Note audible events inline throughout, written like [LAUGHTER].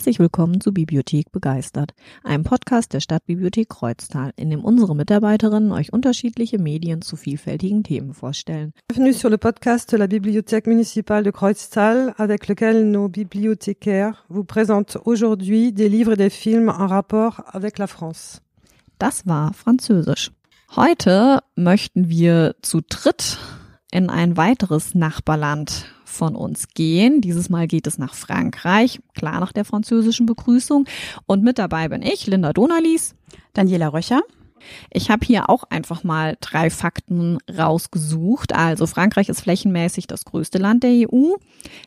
Herzlich willkommen zu Bibliothek begeistert, einem Podcast der Stadtbibliothek Kreuztal, in dem unsere Mitarbeiterinnen euch unterschiedliche Medien zu vielfältigen Themen vorstellen. Bienvenue sur le podcast de la Bibliothèque municipale de Kreuztal, avec lequel nos bibliothécaires vous présentent aujourd'hui des livres et des films en rapport avec la France. Das war Französisch. Heute möchten wir zu dritt in ein weiteres Nachbarland von uns gehen. Dieses Mal geht es nach Frankreich, klar nach der französischen Begrüßung. Und mit dabei bin ich, Linda Donalis. Daniela Röcher. Ich habe hier auch einfach mal drei Fakten rausgesucht. Also Frankreich ist flächenmäßig das größte Land der EU.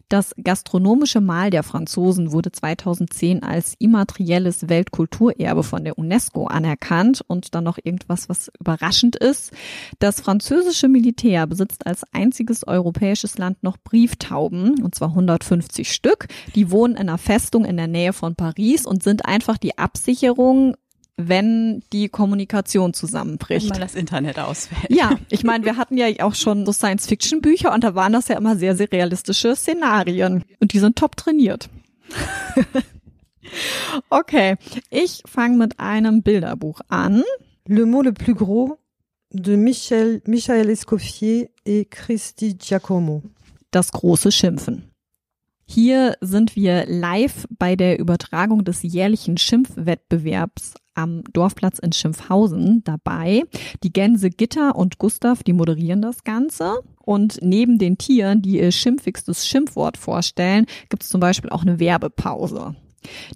Das gastronomische Mahl der Franzosen wurde 2010 als immaterielles Weltkulturerbe von der UNESCO anerkannt und dann noch irgendwas, was überraschend ist. Das französische Militär besitzt als einziges europäisches Land noch Brieftauben, und zwar 150 Stück. Die wohnen in einer Festung in der Nähe von Paris und sind einfach die Absicherung wenn die Kommunikation zusammenbricht. Wenn mal das Internet ausfällt. Ja, ich meine, wir hatten ja auch schon so Science-Fiction-Bücher und da waren das ja immer sehr, sehr realistische Szenarien. Und die sind top trainiert. [LAUGHS] okay, ich fange mit einem Bilderbuch an. Le mot le plus gros de Michel, Michael Escoffier et Christy Giacomo. Das große Schimpfen. Hier sind wir live bei der Übertragung des jährlichen Schimpfwettbewerbs am Dorfplatz in Schimpfhausen dabei. Die Gänse Gitter und Gustav, die moderieren das Ganze. Und neben den Tieren, die ihr schimpfigstes Schimpfwort vorstellen, gibt es zum Beispiel auch eine Werbepause.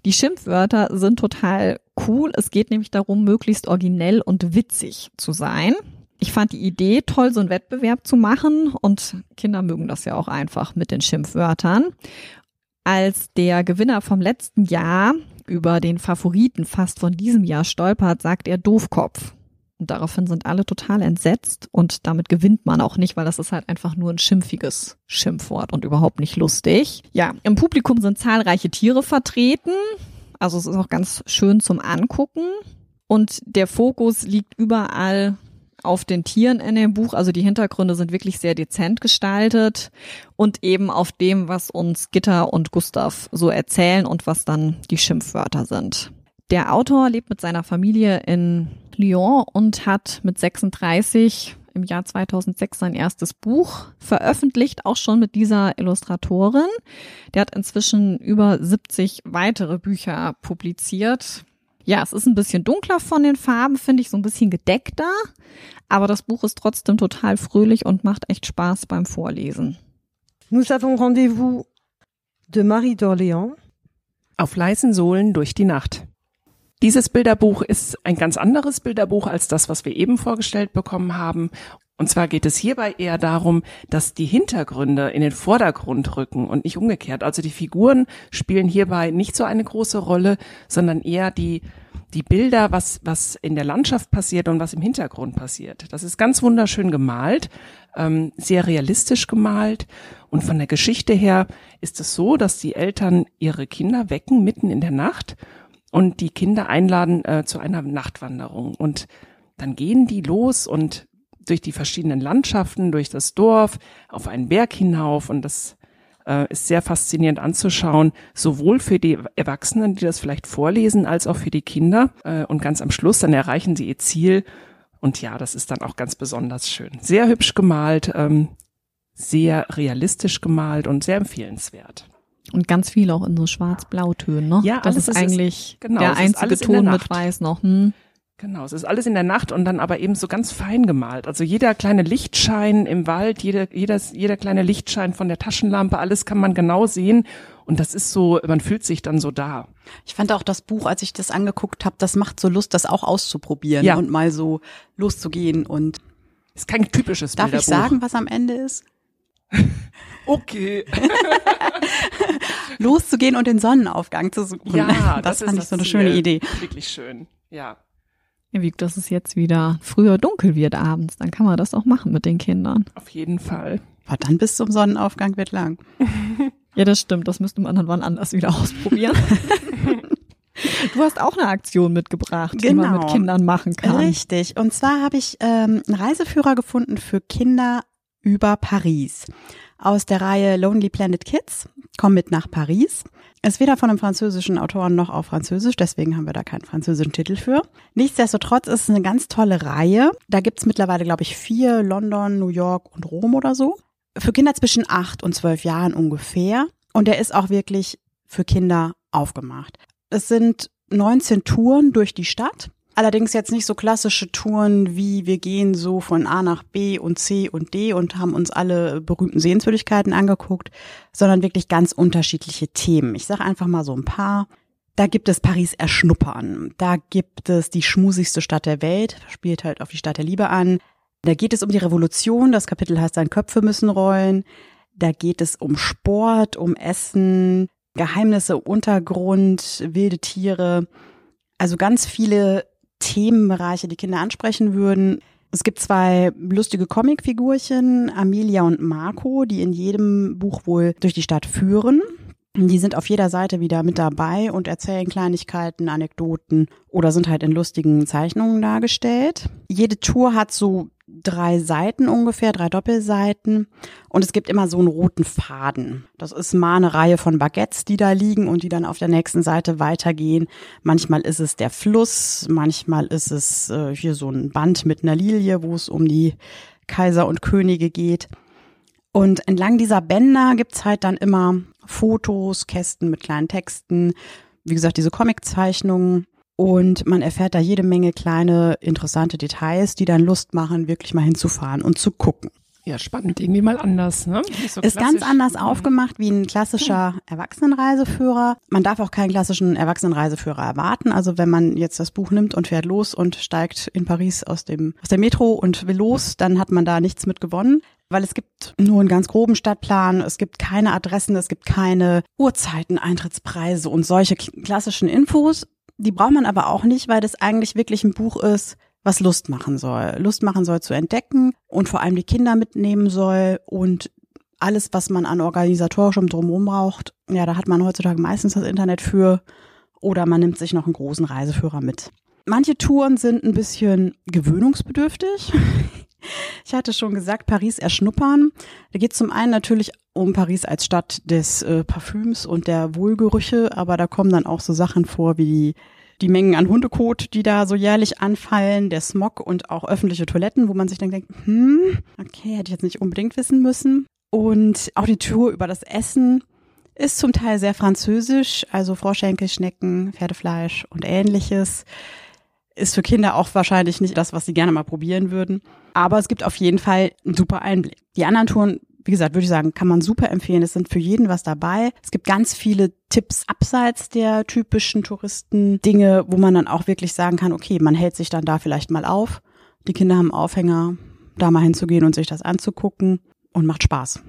Die Schimpfwörter sind total cool. Es geht nämlich darum, möglichst originell und witzig zu sein. Ich fand die Idee toll, so einen Wettbewerb zu machen und Kinder mögen das ja auch einfach mit den Schimpfwörtern. Als der Gewinner vom letzten Jahr über den Favoriten fast von diesem Jahr stolpert, sagt er Doofkopf. Und daraufhin sind alle total entsetzt und damit gewinnt man auch nicht, weil das ist halt einfach nur ein schimpfiges Schimpfwort und überhaupt nicht lustig. Ja, im Publikum sind zahlreiche Tiere vertreten. Also es ist auch ganz schön zum Angucken. Und der Fokus liegt überall auf den Tieren in dem Buch. Also die Hintergründe sind wirklich sehr dezent gestaltet und eben auf dem, was uns Gitter und Gustav so erzählen und was dann die Schimpfwörter sind. Der Autor lebt mit seiner Familie in Lyon und hat mit 36 im Jahr 2006 sein erstes Buch veröffentlicht, auch schon mit dieser Illustratorin. Der hat inzwischen über 70 weitere Bücher publiziert. Ja, es ist ein bisschen dunkler von den Farben, finde ich, so ein bisschen gedeckter. Aber das Buch ist trotzdem total fröhlich und macht echt Spaß beim Vorlesen. Nous avons rendez-vous de Marie d'Orléans. Auf leisen Sohlen durch die Nacht. Dieses Bilderbuch ist ein ganz anderes Bilderbuch als das, was wir eben vorgestellt bekommen haben. Und zwar geht es hierbei eher darum, dass die Hintergründe in den Vordergrund rücken und nicht umgekehrt. Also die Figuren spielen hierbei nicht so eine große Rolle, sondern eher die, die Bilder, was, was in der Landschaft passiert und was im Hintergrund passiert. Das ist ganz wunderschön gemalt, ähm, sehr realistisch gemalt. Und von der Geschichte her ist es so, dass die Eltern ihre Kinder wecken mitten in der Nacht und die Kinder einladen äh, zu einer Nachtwanderung. Und dann gehen die los und durch die verschiedenen Landschaften, durch das Dorf, auf einen Berg hinauf und das äh, ist sehr faszinierend anzuschauen, sowohl für die Erwachsenen, die das vielleicht vorlesen, als auch für die Kinder. Äh, und ganz am Schluss, dann erreichen sie ihr Ziel. Und ja, das ist dann auch ganz besonders schön. Sehr hübsch gemalt, ähm, sehr realistisch gemalt und sehr empfehlenswert. Und ganz viel auch in so schwarz-blau-Tönen, ne? Ja, das ist, ist eigentlich genau, der einzige Ton mit weiß noch. Hm. Genau, es ist alles in der Nacht und dann aber eben so ganz fein gemalt. Also jeder kleine Lichtschein im Wald, jeder, jeder, jeder kleine Lichtschein von der Taschenlampe, alles kann man genau sehen. Und das ist so, man fühlt sich dann so da. Ich fand auch das Buch, als ich das angeguckt habe, das macht so Lust, das auch auszuprobieren ja. und mal so loszugehen. Und ist kein typisches Darf Bilderbuch. ich sagen, was am Ende ist? [LAUGHS] Okay. [LAUGHS] Loszugehen und den Sonnenaufgang zu suchen. Ja, [LAUGHS] das, das fand ist ich so eine schöne. Idee. Wirklich schön. Ja. Ja, wie dass es jetzt wieder früher dunkel wird abends, dann kann man das auch machen mit den Kindern. Auf jeden Fall. Aber dann bis zum Sonnenaufgang wird lang. [LAUGHS] Ja, das stimmt. Das müsste man dann wann anders wieder [LAUGHS] ausprobieren. [LAUGHS] Du hast auch eine Aktion mitgebracht, die man mit Genau. Kindern machen kann. Richtig. Und zwar habe ich ähm, einen Reiseführer gefunden für Kinder über Paris aus der Reihe Lonely Planet Kids. Komm mit nach Paris. Ist weder von einem französischen Autoren noch auf Französisch, deswegen haben wir da keinen französischen Titel für. Nichtsdestotrotz ist es eine ganz tolle Reihe. Da gibt's mittlerweile, glaube ich, vier, London, New York und Rom oder so. Für Kinder zwischen acht und zwölf Jahren ungefähr. Und der ist auch wirklich für Kinder aufgemacht. Es sind 19 Touren durch die Stadt. Allerdings jetzt nicht so klassische Touren wie wir gehen so von A nach B und C und D und haben uns alle berühmten Sehenswürdigkeiten angeguckt, sondern wirklich ganz unterschiedliche Themen. Ich sage einfach mal so ein paar. Da gibt es Paris erschnuppern. Da gibt es die schmusigste Stadt der Welt, spielt halt auf die Stadt der Liebe an. Da geht es um die Revolution. Das Kapitel heißt dann Köpfe müssen rollen. Da geht es um Sport, um Essen, Geheimnisse, Untergrund, wilde Tiere. Also ganz viele Themenbereiche die Kinder ansprechen würden. Es gibt zwei lustige Comicfigurchen, Amelia und Marco, die in jedem Buch wohl durch die Stadt führen. Die sind auf jeder Seite wieder mit dabei und erzählen Kleinigkeiten, Anekdoten oder sind halt in lustigen Zeichnungen dargestellt. Jede Tour hat so drei Seiten ungefähr, drei Doppelseiten. Und es gibt immer so einen roten Faden. Das ist mal eine Reihe von Baguettes, die da liegen und die dann auf der nächsten Seite weitergehen. Manchmal ist es der Fluss, manchmal ist es äh, hier so ein Band mit einer Lilie, wo es um die Kaiser und Könige geht. Und entlang dieser Bänder gibt's halt dann immer Fotos, Kästen mit kleinen Texten, wie gesagt, diese Comiczeichnungen und man erfährt da jede Menge kleine, interessante Details, die dann Lust machen, wirklich mal hinzufahren und zu gucken. Ja, spannend, irgendwie mal anders, ne? So ist ganz anders mhm. aufgemacht wie ein klassischer Erwachsenenreiseführer. Man darf auch keinen klassischen Erwachsenenreiseführer erwarten. Also wenn man jetzt das Buch nimmt und fährt los und steigt in Paris aus dem, aus der Metro und will los, dann hat man da nichts mit gewonnen weil es gibt nur einen ganz groben Stadtplan, es gibt keine Adressen, es gibt keine Uhrzeiten, Eintrittspreise und solche klassischen Infos. Die braucht man aber auch nicht, weil das eigentlich wirklich ein Buch ist, was Lust machen soll. Lust machen soll zu entdecken und vor allem die Kinder mitnehmen soll und alles, was man an organisatorischem Drumherum braucht. Ja, da hat man heutzutage meistens das Internet für oder man nimmt sich noch einen großen Reiseführer mit. Manche Touren sind ein bisschen gewöhnungsbedürftig. Ich hatte schon gesagt, Paris erschnuppern. Da geht es zum einen natürlich um Paris als Stadt des äh, Parfüms und der Wohlgerüche, aber da kommen dann auch so Sachen vor wie die, die Mengen an Hundekot, die da so jährlich anfallen, der Smog und auch öffentliche Toiletten, wo man sich dann denkt, hm, okay, hätte ich jetzt nicht unbedingt wissen müssen. Und auch die Tour über das Essen ist zum Teil sehr französisch, also Froschenkel, Schnecken, Pferdefleisch und ähnliches ist für Kinder auch wahrscheinlich nicht das, was sie gerne mal probieren würden. Aber es gibt auf jeden Fall einen super Einblick. Die anderen Touren, wie gesagt, würde ich sagen, kann man super empfehlen. Es sind für jeden was dabei. Es gibt ganz viele Tipps abseits der typischen Touristen-Dinge, wo man dann auch wirklich sagen kann, okay, man hält sich dann da vielleicht mal auf. Die Kinder haben Aufhänger, da mal hinzugehen und sich das anzugucken und macht Spaß.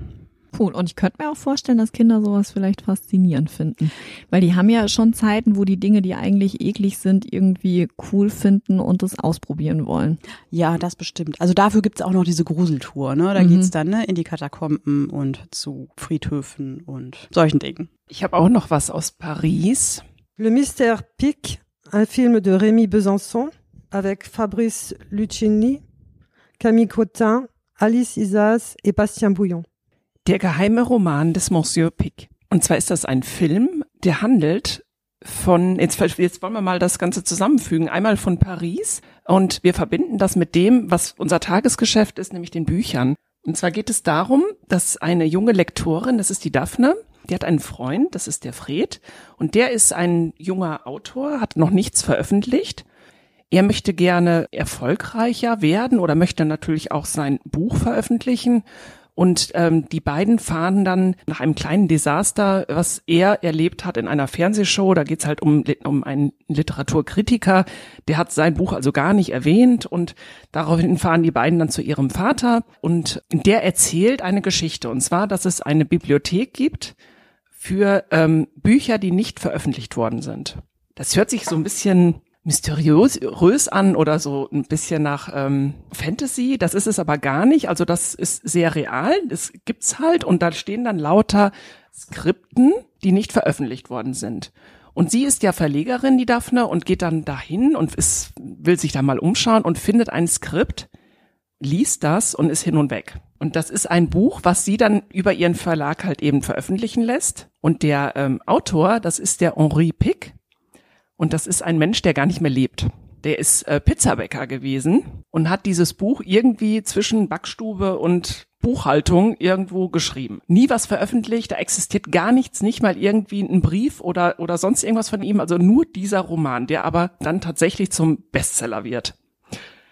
Cool. Und ich könnte mir auch vorstellen, dass Kinder sowas vielleicht faszinierend finden. Weil die haben ja schon Zeiten, wo die Dinge, die eigentlich eklig sind, irgendwie cool finden und es ausprobieren wollen. Ja, das bestimmt. Also dafür gibt's auch noch diese Gruseltour, ne? Da mhm. geht's dann ne, in die Katakomben und zu Friedhöfen und solchen Dingen. Ich habe auch noch was aus Paris. Le Mystère Pic, un film de Rémi Besançon avec Fabrice Lucchini, Camille Cotin, Alice Isas et Bastien Bouillon. Der geheime Roman des Monsieur Pic. Und zwar ist das ein Film, der handelt von, jetzt, jetzt wollen wir mal das Ganze zusammenfügen, einmal von Paris und wir verbinden das mit dem, was unser Tagesgeschäft ist, nämlich den Büchern. Und zwar geht es darum, dass eine junge Lektorin, das ist die Daphne, die hat einen Freund, das ist der Fred, und der ist ein junger Autor, hat noch nichts veröffentlicht. Er möchte gerne erfolgreicher werden oder möchte natürlich auch sein Buch veröffentlichen und ähm, die beiden fahren dann nach einem kleinen Desaster, was er erlebt hat in einer Fernsehshow. Da geht's halt um, um einen Literaturkritiker, der hat sein Buch also gar nicht erwähnt. Und daraufhin fahren die beiden dann zu ihrem Vater und der erzählt eine Geschichte. Und zwar, dass es eine Bibliothek gibt für ähm, Bücher, die nicht veröffentlicht worden sind. Das hört sich so ein bisschen mysteriös an oder so ein bisschen nach ähm, Fantasy. Das ist es aber gar nicht. Also das ist sehr real. Das gibt's halt und da stehen dann lauter Skripten, die nicht veröffentlicht worden sind. Und sie ist ja Verlegerin, die Daphne, und geht dann dahin und ist, will sich da mal umschauen und findet ein Skript, liest das und ist hin und weg. Und das ist ein Buch, was sie dann über ihren Verlag halt eben veröffentlichen lässt. Und der ähm, Autor, das ist der Henri Pick. Und das ist ein Mensch, der gar nicht mehr lebt. Der ist äh, Pizzabäcker gewesen und hat dieses Buch irgendwie zwischen Backstube und Buchhaltung irgendwo geschrieben. Nie was veröffentlicht, da existiert gar nichts, nicht mal irgendwie ein Brief oder, oder sonst irgendwas von ihm, also nur dieser Roman, der aber dann tatsächlich zum Bestseller wird.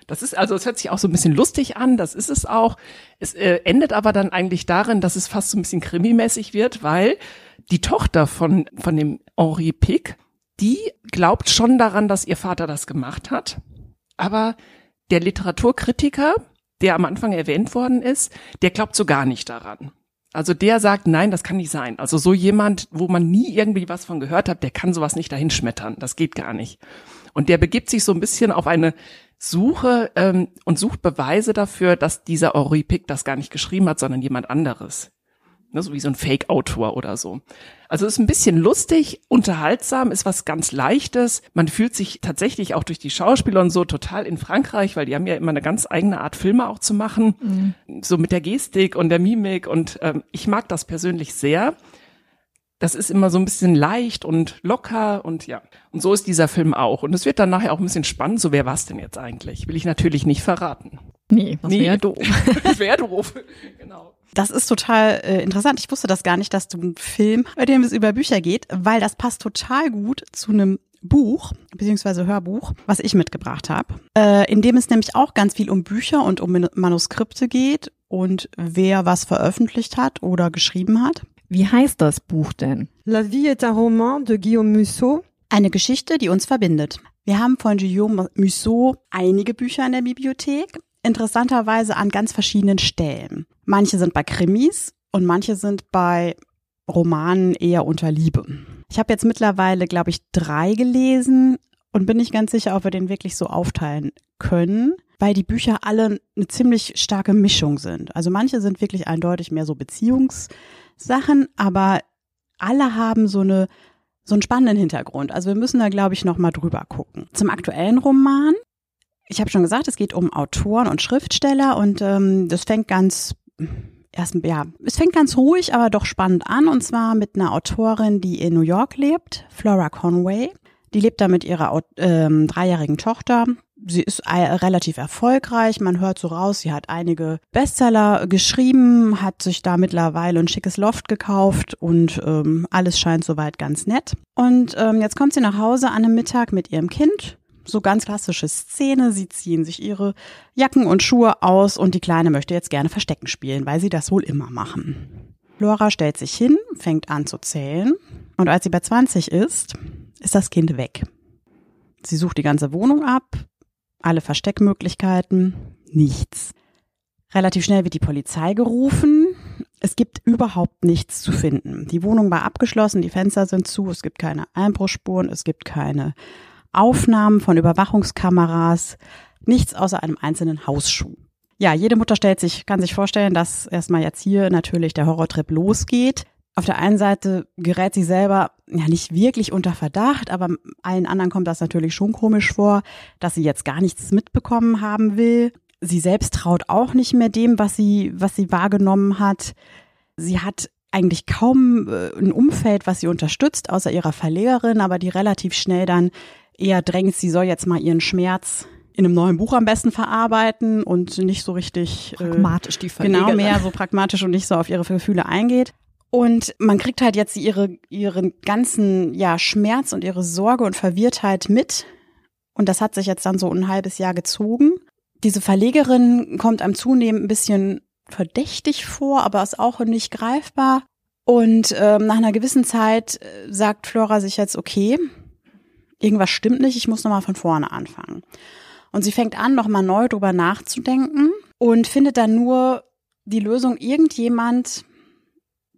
Das ist also, es hört sich auch so ein bisschen lustig an, das ist es auch. Es äh, endet aber dann eigentlich darin, dass es fast so ein bisschen krimimäßig wird, weil die Tochter von, von dem Henri Pic, die glaubt schon daran, dass ihr Vater das gemacht hat. Aber der Literaturkritiker, der am Anfang erwähnt worden ist, der glaubt so gar nicht daran. Also der sagt, nein, das kann nicht sein. Also so jemand, wo man nie irgendwie was von gehört hat, der kann sowas nicht dahinschmettern. Das geht gar nicht. Und der begibt sich so ein bisschen auf eine Suche ähm, und sucht Beweise dafür, dass dieser Henri Pic das gar nicht geschrieben hat, sondern jemand anderes. Ne, so wie so ein Fake-Autor oder so. Also ist ein bisschen lustig, unterhaltsam, ist was ganz Leichtes. Man fühlt sich tatsächlich auch durch die Schauspieler und so total in Frankreich, weil die haben ja immer eine ganz eigene Art Filme auch zu machen. Mhm. So mit der Gestik und der Mimik und ähm, ich mag das persönlich sehr. Das ist immer so ein bisschen leicht und locker und ja. Und so ist dieser Film auch. Und es wird dann nachher auch ein bisschen spannend. So, wer war's denn jetzt eigentlich? Will ich natürlich nicht verraten. Nee, das wäre nee, doof. [LAUGHS] das wäre doof. genau. Das ist total äh, interessant. Ich wusste das gar nicht, dass du einen Film, bei dem es über Bücher geht, weil das passt total gut zu einem Buch beziehungsweise Hörbuch, was ich mitgebracht habe, äh, in dem es nämlich auch ganz viel um Bücher und um Manuskripte geht und wer was veröffentlicht hat oder geschrieben hat. Wie heißt das Buch denn? La vie est un roman de Guillaume Musso. Eine Geschichte, die uns verbindet. Wir haben von Guillaume Musso einige Bücher in der Bibliothek interessanterweise an ganz verschiedenen Stellen. Manche sind bei Krimis und manche sind bei Romanen eher unter Liebe. Ich habe jetzt mittlerweile, glaube ich, drei gelesen und bin nicht ganz sicher, ob wir den wirklich so aufteilen können, weil die Bücher alle eine ziemlich starke Mischung sind. Also manche sind wirklich eindeutig mehr so Beziehungssachen, aber alle haben so eine so einen spannenden Hintergrund. Also wir müssen da, glaube ich, noch mal drüber gucken. Zum aktuellen Roman ich habe schon gesagt, es geht um Autoren und Schriftsteller und ähm, das fängt ganz erst ja, es fängt ganz ruhig, aber doch spannend an und zwar mit einer Autorin, die in New York lebt, Flora Conway. Die lebt da mit ihrer ähm, dreijährigen Tochter. Sie ist äh, relativ erfolgreich. Man hört so raus, sie hat einige Bestseller geschrieben, hat sich da mittlerweile ein schickes Loft gekauft und ähm, alles scheint soweit ganz nett. Und ähm, jetzt kommt sie nach Hause an einem Mittag mit ihrem Kind so ganz klassische Szene. Sie ziehen sich ihre Jacken und Schuhe aus und die Kleine möchte jetzt gerne Verstecken spielen, weil sie das wohl immer machen. Laura stellt sich hin, fängt an zu zählen und als sie bei 20 ist, ist das Kind weg. Sie sucht die ganze Wohnung ab, alle Versteckmöglichkeiten, nichts. Relativ schnell wird die Polizei gerufen. Es gibt überhaupt nichts zu finden. Die Wohnung war abgeschlossen, die Fenster sind zu, es gibt keine Einbruchspuren, es gibt keine Aufnahmen von Überwachungskameras, nichts außer einem einzelnen Hausschuh. Ja, jede Mutter stellt sich, kann sich vorstellen, dass erstmal jetzt hier natürlich der Horrortrip losgeht. Auf der einen Seite gerät sie selber ja nicht wirklich unter Verdacht, aber allen anderen kommt das natürlich schon komisch vor, dass sie jetzt gar nichts mitbekommen haben will. Sie selbst traut auch nicht mehr dem, was sie, was sie wahrgenommen hat. Sie hat eigentlich kaum äh, ein Umfeld, was sie unterstützt, außer ihrer Verlegerin, aber die relativ schnell dann eher drängt, sie soll jetzt mal ihren Schmerz in einem neuen Buch am besten verarbeiten und nicht so richtig äh, pragmatisch die Verlegerin. Genau, mehr so pragmatisch und nicht so auf ihre Gefühle eingeht. Und man kriegt halt jetzt ihre, ihren ganzen, ja, Schmerz und ihre Sorge und Verwirrtheit mit. Und das hat sich jetzt dann so ein halbes Jahr gezogen. Diese Verlegerin kommt einem zunehmend ein bisschen verdächtig vor, aber ist auch nicht greifbar. Und ähm, nach einer gewissen Zeit äh, sagt Flora sich jetzt, okay, irgendwas stimmt nicht, ich muss nochmal von vorne anfangen. Und sie fängt an, nochmal neu drüber nachzudenken und findet dann nur die Lösung, irgendjemand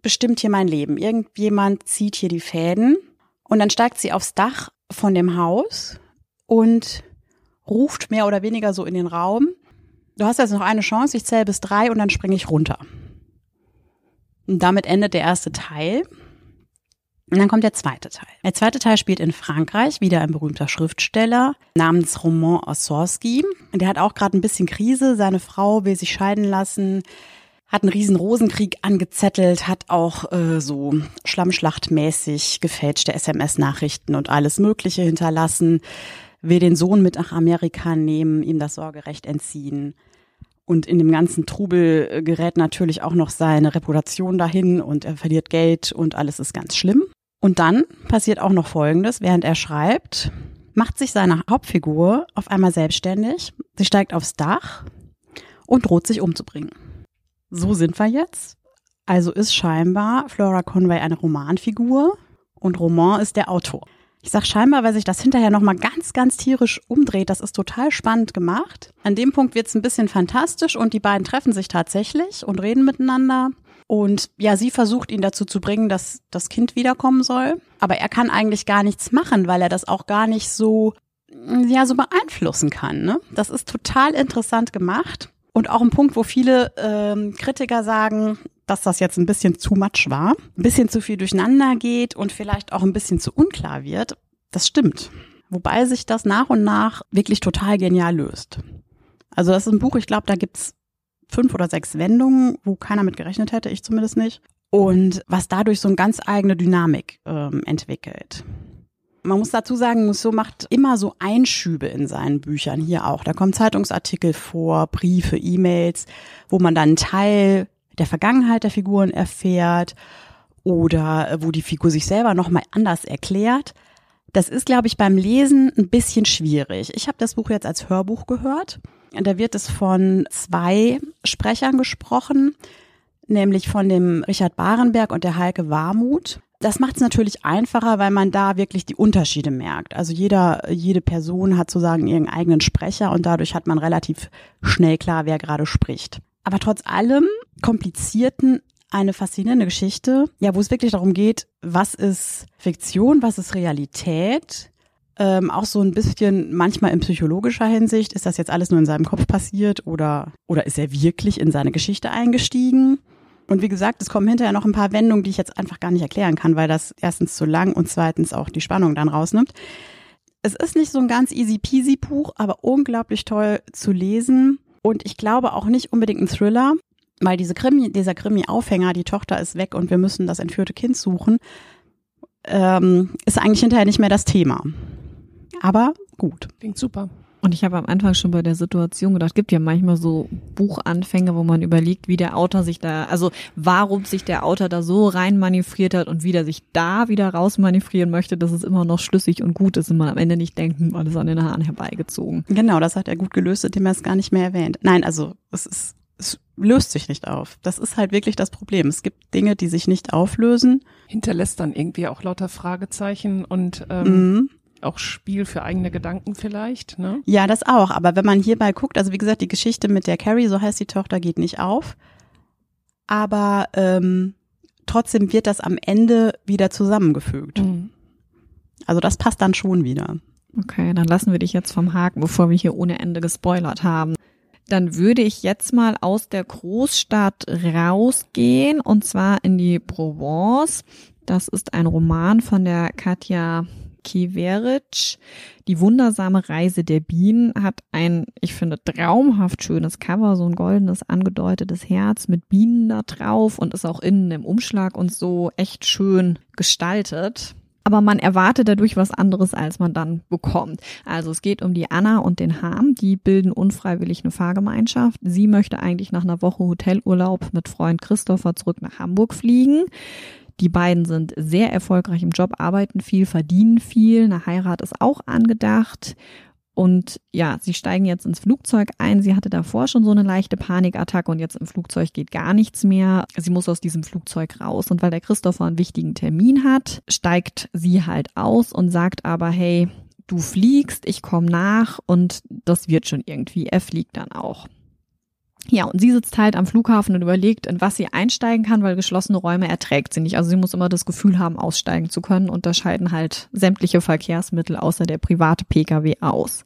bestimmt hier mein Leben, irgendjemand zieht hier die Fäden. Und dann steigt sie aufs Dach von dem Haus und ruft mehr oder weniger so in den Raum. Du hast jetzt noch eine Chance, ich zähle bis drei und dann springe ich runter. Und damit endet der erste Teil. Und dann kommt der zweite Teil. Der zweite Teil spielt in Frankreich, wieder ein berühmter Schriftsteller namens Roman Ossorski. Der hat auch gerade ein bisschen Krise. Seine Frau will sich scheiden lassen, hat einen riesen Rosenkrieg angezettelt, hat auch äh, so schlammschlachtmäßig gefälschte SMS-Nachrichten und alles Mögliche hinterlassen, will den Sohn mit nach Amerika nehmen, ihm das Sorgerecht entziehen. Und in dem ganzen Trubel äh, gerät natürlich auch noch seine Reputation dahin und er verliert Geld und alles ist ganz schlimm. Und dann passiert auch noch Folgendes, während er schreibt, macht sich seine Hauptfigur auf einmal selbstständig, sie steigt aufs Dach und droht sich umzubringen. So sind wir jetzt. Also ist scheinbar Flora Conway eine Romanfigur und Roman ist der Autor. Ich sag scheinbar, weil sich das hinterher nochmal ganz, ganz tierisch umdreht. Das ist total spannend gemacht. An dem Punkt wird's ein bisschen fantastisch und die beiden treffen sich tatsächlich und reden miteinander. Und ja, sie versucht ihn dazu zu bringen, dass das Kind wiederkommen soll. Aber er kann eigentlich gar nichts machen, weil er das auch gar nicht so, ja, so beeinflussen kann. Ne? Das ist total interessant gemacht. Und auch ein Punkt, wo viele ähm, Kritiker sagen, dass das jetzt ein bisschen zu much war, ein bisschen zu viel durcheinander geht und vielleicht auch ein bisschen zu unklar wird. Das stimmt. Wobei sich das nach und nach wirklich total genial löst. Also das ist ein Buch, ich glaube, da gibt's fünf oder sechs Wendungen, wo keiner mit gerechnet hätte, ich zumindest nicht. Und was dadurch so eine ganz eigene Dynamik ähm, entwickelt. Man muss dazu sagen, Musso macht immer so Einschübe in seinen Büchern, hier auch. Da kommen Zeitungsartikel vor, Briefe, E-Mails, wo man dann einen Teil der Vergangenheit der Figuren erfährt oder wo die Figur sich selber nochmal anders erklärt. Das ist, glaube ich, beim Lesen ein bisschen schwierig. Ich habe das Buch jetzt als Hörbuch gehört. Da wird es von zwei Sprechern gesprochen, nämlich von dem Richard Barenberg und der Heike Warmuth. Das macht es natürlich einfacher, weil man da wirklich die Unterschiede merkt. Also jeder, jede Person hat sozusagen ihren eigenen Sprecher und dadurch hat man relativ schnell klar, wer gerade spricht. Aber trotz allem komplizierten eine faszinierende Geschichte, ja, wo es wirklich darum geht, was ist Fiktion, was ist Realität. Ähm, auch so ein bisschen manchmal in psychologischer Hinsicht, ist das jetzt alles nur in seinem Kopf passiert oder, oder ist er wirklich in seine Geschichte eingestiegen? Und wie gesagt, es kommen hinterher noch ein paar Wendungen, die ich jetzt einfach gar nicht erklären kann, weil das erstens zu lang und zweitens auch die Spannung dann rausnimmt. Es ist nicht so ein ganz easy peasy Buch, aber unglaublich toll zu lesen. Und ich glaube auch nicht unbedingt ein Thriller, weil diese Krimi, dieser Krimi-Aufhänger, die Tochter ist weg und wir müssen das entführte Kind suchen, ähm, ist eigentlich hinterher nicht mehr das Thema. Aber gut. Klingt super. Und ich habe am Anfang schon bei der Situation gedacht, gibt ja manchmal so Buchanfänge, wo man überlegt, wie der Autor sich da, also warum sich der Autor da so rein manövriert hat und wie der sich da wieder raus manövrieren möchte, dass es immer noch schlüssig und gut ist und man am Ende nicht denkt, hm, alles an den Haaren herbeigezogen. Genau, das hat er gut gelöst, indem er es gar nicht mehr erwähnt. Nein, also es ist, es löst sich nicht auf. Das ist halt wirklich das Problem. Es gibt Dinge, die sich nicht auflösen. Hinterlässt dann irgendwie auch lauter Fragezeichen und ähm, mhm auch Spiel für eigene Gedanken vielleicht, ne? Ja, das auch. Aber wenn man hierbei guckt, also wie gesagt, die Geschichte mit der Carrie, so heißt die Tochter, geht nicht auf. Aber ähm, trotzdem wird das am Ende wieder zusammengefügt. Mhm. Also das passt dann schon wieder. Okay, dann lassen wir dich jetzt vom Haken, bevor wir hier ohne Ende gespoilert haben. Dann würde ich jetzt mal aus der Großstadt rausgehen und zwar in die Provence. Das ist ein Roman von der Katja Kiveric. Die wundersame Reise der Bienen hat ein, ich finde, traumhaft schönes Cover, so ein goldenes angedeutetes Herz mit Bienen da drauf und ist auch innen im Umschlag und so echt schön gestaltet. Aber man erwartet dadurch was anderes, als man dann bekommt. Also es geht um die Anna und den Harm. Die bilden unfreiwillig eine Fahrgemeinschaft. Sie möchte eigentlich nach einer Woche Hotelurlaub mit Freund Christopher zurück nach Hamburg fliegen. Die beiden sind sehr erfolgreich im Job, arbeiten viel, verdienen viel. Eine Heirat ist auch angedacht. Und ja, sie steigen jetzt ins Flugzeug ein. Sie hatte davor schon so eine leichte Panikattacke und jetzt im Flugzeug geht gar nichts mehr. Sie muss aus diesem Flugzeug raus. Und weil der Christopher einen wichtigen Termin hat, steigt sie halt aus und sagt aber, hey, du fliegst, ich komme nach und das wird schon irgendwie. Er fliegt dann auch. Ja, und sie sitzt halt am Flughafen und überlegt, in was sie einsteigen kann, weil geschlossene Räume erträgt sie nicht. Also sie muss immer das Gefühl haben, aussteigen zu können und da scheiden halt sämtliche Verkehrsmittel außer der private Pkw aus.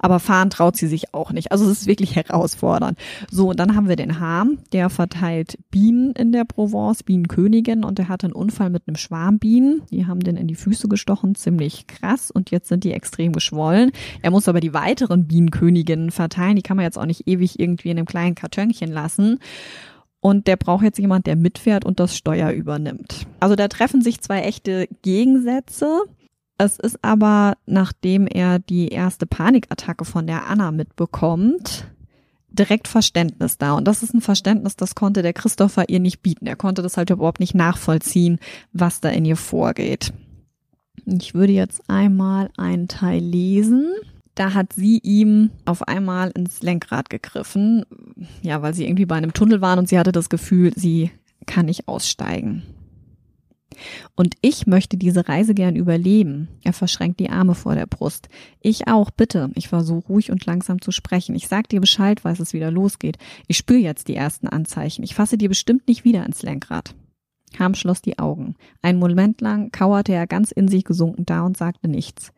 Aber fahren traut sie sich auch nicht. Also es ist wirklich [LAUGHS] herausfordernd. So, und dann haben wir den Harm, der verteilt Bienen in der Provence, Bienenkönigin und der hatte einen Unfall mit einem Schwarm Bienen. Die haben den in die Füße gestochen, ziemlich krass und jetzt sind die extrem geschwollen. Er muss aber die weiteren Bienenköniginnen verteilen. Die kann man jetzt auch nicht ewig irgendwie in einem kleinen Kartönchen lassen. Und der braucht jetzt jemand, der mitfährt und das Steuer übernimmt. Also da treffen sich zwei echte Gegensätze. Es ist aber, nachdem er die erste Panikattacke von der Anna mitbekommt, direkt Verständnis da. Und das ist ein Verständnis, das konnte der Christopher ihr nicht bieten. Er konnte das halt überhaupt nicht nachvollziehen, was da in ihr vorgeht. Ich würde jetzt einmal einen Teil lesen. Da hat sie ihm auf einmal ins Lenkrad gegriffen. Ja, weil sie irgendwie bei einem Tunnel waren und sie hatte das Gefühl, sie kann nicht aussteigen. Und ich möchte diese Reise gern überleben. Er verschränkt die Arme vor der Brust. Ich auch, bitte. Ich versuche ruhig und langsam zu sprechen. Ich sag dir Bescheid, weil es wieder losgeht. Ich spüre jetzt die ersten Anzeichen. Ich fasse dir bestimmt nicht wieder ins Lenkrad. Ham schloss die Augen. Ein Moment lang kauerte er ganz in sich gesunken da und sagte nichts.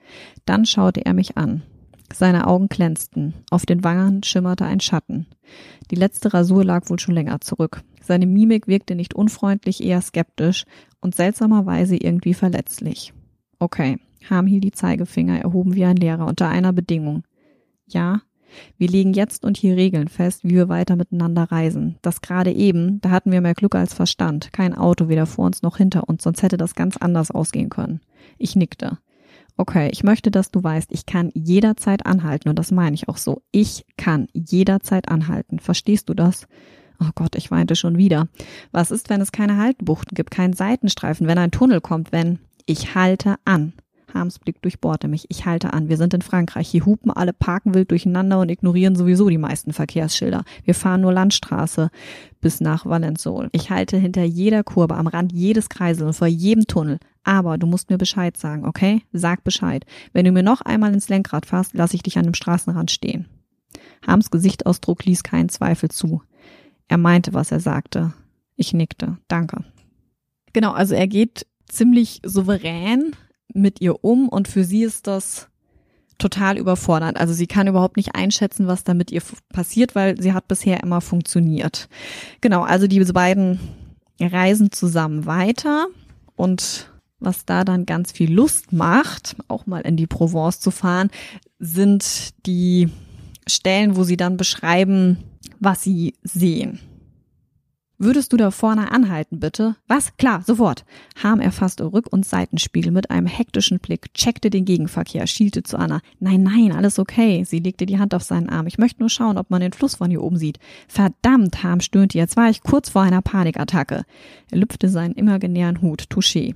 Dann schaute er mich an. Seine Augen glänzten. Auf den Wangen schimmerte ein Schatten. Die letzte Rasur lag wohl schon länger zurück. Seine Mimik wirkte nicht unfreundlich, eher skeptisch und seltsamerweise irgendwie verletzlich. Okay, Ham hielt die Zeigefinger erhoben wie ein Lehrer unter einer Bedingung. Ja, wir legen jetzt und hier Regeln fest, wie wir weiter miteinander reisen. Das gerade eben, da hatten wir mehr Glück als Verstand. Kein Auto weder vor uns noch hinter uns, sonst hätte das ganz anders ausgehen können. Ich nickte. Okay, ich möchte, dass du weißt, ich kann jederzeit anhalten und das meine ich auch so. Ich kann jederzeit anhalten. Verstehst du das? Oh Gott, ich weinte schon wieder. Was ist, wenn es keine Haltbuchten gibt, keinen Seitenstreifen, wenn ein Tunnel kommt, wenn ich halte an? Harms Blick durchbohrte mich. Ich halte an. Wir sind in Frankreich. Hier hupen alle, parken wild durcheinander und ignorieren sowieso die meisten Verkehrsschilder. Wir fahren nur Landstraße bis nach Valensol. Ich halte hinter jeder Kurve, am Rand jedes Kreisels und vor jedem Tunnel. Aber du musst mir Bescheid sagen, okay? Sag Bescheid. Wenn du mir noch einmal ins Lenkrad fährst, lasse ich dich an dem Straßenrand stehen. Harms Gesichtsausdruck ließ keinen Zweifel zu. Er meinte, was er sagte. Ich nickte. Danke. Genau, also er geht ziemlich souverän mit ihr um und für sie ist das total überfordert. Also sie kann überhaupt nicht einschätzen, was da mit ihr passiert, weil sie hat bisher immer funktioniert. Genau, also diese beiden reisen zusammen weiter und was da dann ganz viel Lust macht, auch mal in die Provence zu fahren, sind die Stellen, wo sie dann beschreiben, was sie sehen. Würdest du da vorne anhalten, bitte? Was? Klar, sofort. Harm erfasste Rück- und Seitenspiegel mit einem hektischen Blick, checkte den Gegenverkehr, schielte zu Anna. Nein, nein, alles okay. Sie legte die Hand auf seinen Arm. Ich möchte nur schauen, ob man den Fluss von hier oben sieht. Verdammt, Harm stöhnte. Jetzt war ich kurz vor einer Panikattacke. Er lüpfte seinen imaginären Hut. Touché.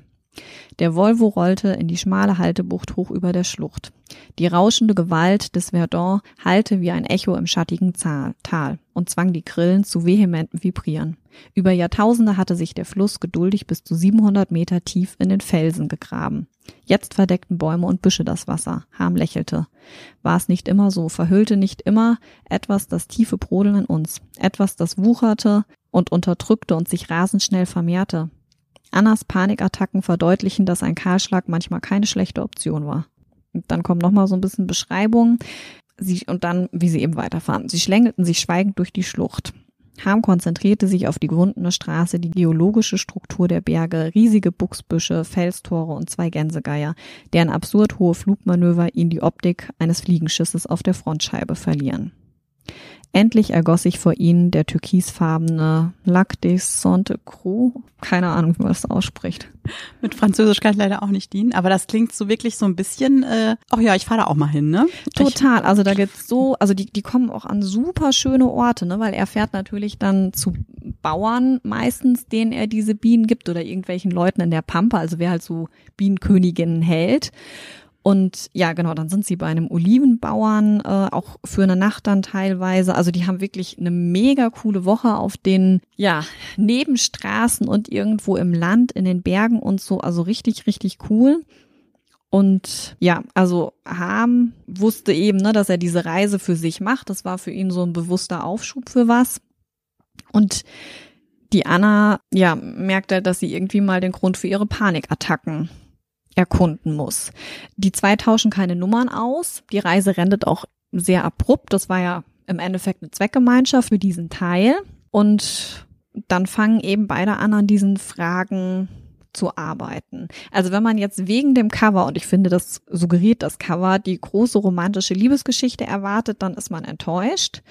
Der Volvo rollte in die schmale Haltebucht hoch über der Schlucht. Die rauschende Gewalt des Verdun hallte wie ein Echo im schattigen Tal und zwang die Grillen zu vehementem Vibrieren. Über Jahrtausende hatte sich der Fluss geduldig bis zu 700 Meter tief in den Felsen gegraben. Jetzt verdeckten Bäume und Büsche das Wasser. Harm lächelte. War es nicht immer so, verhüllte nicht immer etwas das tiefe Brodeln in uns, etwas, das wucherte und unterdrückte und sich rasend schnell vermehrte. Annas Panikattacken verdeutlichen, dass ein Kahlschlag manchmal keine schlechte Option war. Und dann kommt nochmal so ein bisschen Beschreibung. Sie, und dann, wie sie eben weiterfahren. Sie schlängelten sich schweigend durch die Schlucht. Harm konzentrierte sich auf die gewundene Straße, die geologische Struktur der Berge, riesige Buchsbüsche, Felstore und zwei Gänsegeier, deren absurd hohe Flugmanöver ihn die Optik eines Fliegenschisses auf der Frontscheibe verlieren. Endlich ergoss sich vor ihnen der türkisfarbene Lac des Sainte-Croix. Keine Ahnung, wie man das ausspricht. Mit Französisch kann ich leider auch nicht dienen, aber das klingt so wirklich so ein bisschen, äh, ach ja, ich fahre da auch mal hin, ne? Total, also da gibt's so, also die, die kommen auch an super schöne Orte, ne, weil er fährt natürlich dann zu Bauern meistens, denen er diese Bienen gibt oder irgendwelchen Leuten in der Pampa, also wer halt so Bienenköniginnen hält. Und ja, genau, dann sind sie bei einem Olivenbauern, äh, auch für eine Nacht dann teilweise. Also die haben wirklich eine mega coole Woche auf den, ja, Nebenstraßen und irgendwo im Land, in den Bergen und so. Also richtig, richtig cool. Und ja, also Ham wusste eben, ne, dass er diese Reise für sich macht. Das war für ihn so ein bewusster Aufschub für was. Und die Anna, ja, merkt halt, dass sie irgendwie mal den Grund für ihre Panikattacken erkunden muss. Die zwei tauschen keine Nummern aus. Die Reise rendet auch sehr abrupt. Das war ja im Endeffekt eine Zweckgemeinschaft für diesen Teil. Und dann fangen eben beide an, an diesen Fragen zu arbeiten. Also wenn man jetzt wegen dem Cover, und ich finde, das suggeriert das Cover, die große romantische Liebesgeschichte erwartet, dann ist man enttäuscht.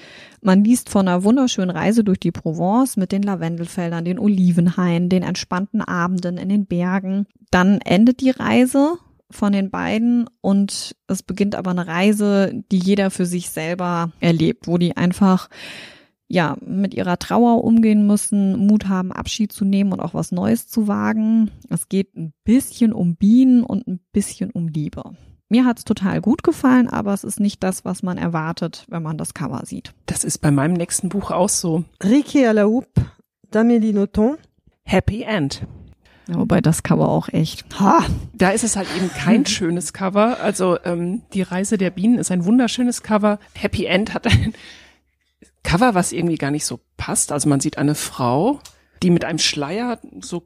Man liest von einer wunderschönen Reise durch die Provence mit den Lavendelfeldern, den Olivenhainen, den entspannten Abenden in den Bergen. Dann endet die Reise von den beiden und es beginnt aber eine Reise, die jeder für sich selber erlebt, wo die einfach ja, mit ihrer Trauer umgehen müssen, Mut haben, Abschied zu nehmen und auch was Neues zu wagen. Es geht ein bisschen um Bienen und ein bisschen um Liebe. Mir hat's total gut gefallen, aber es ist nicht das, was man erwartet, wenn man das Cover sieht. Das ist bei meinem nächsten Buch auch so. Ricky à la Houppe d'Amélie Nothomb. Happy End. Ja, wobei das Cover auch echt. Ha! Da ist es halt eben kein [LAUGHS] schönes Cover. Also ähm, die Reise der Bienen ist ein wunderschönes Cover. Happy End hat ein Cover, was irgendwie gar nicht so passt. Also man sieht eine Frau, die mit einem Schleier so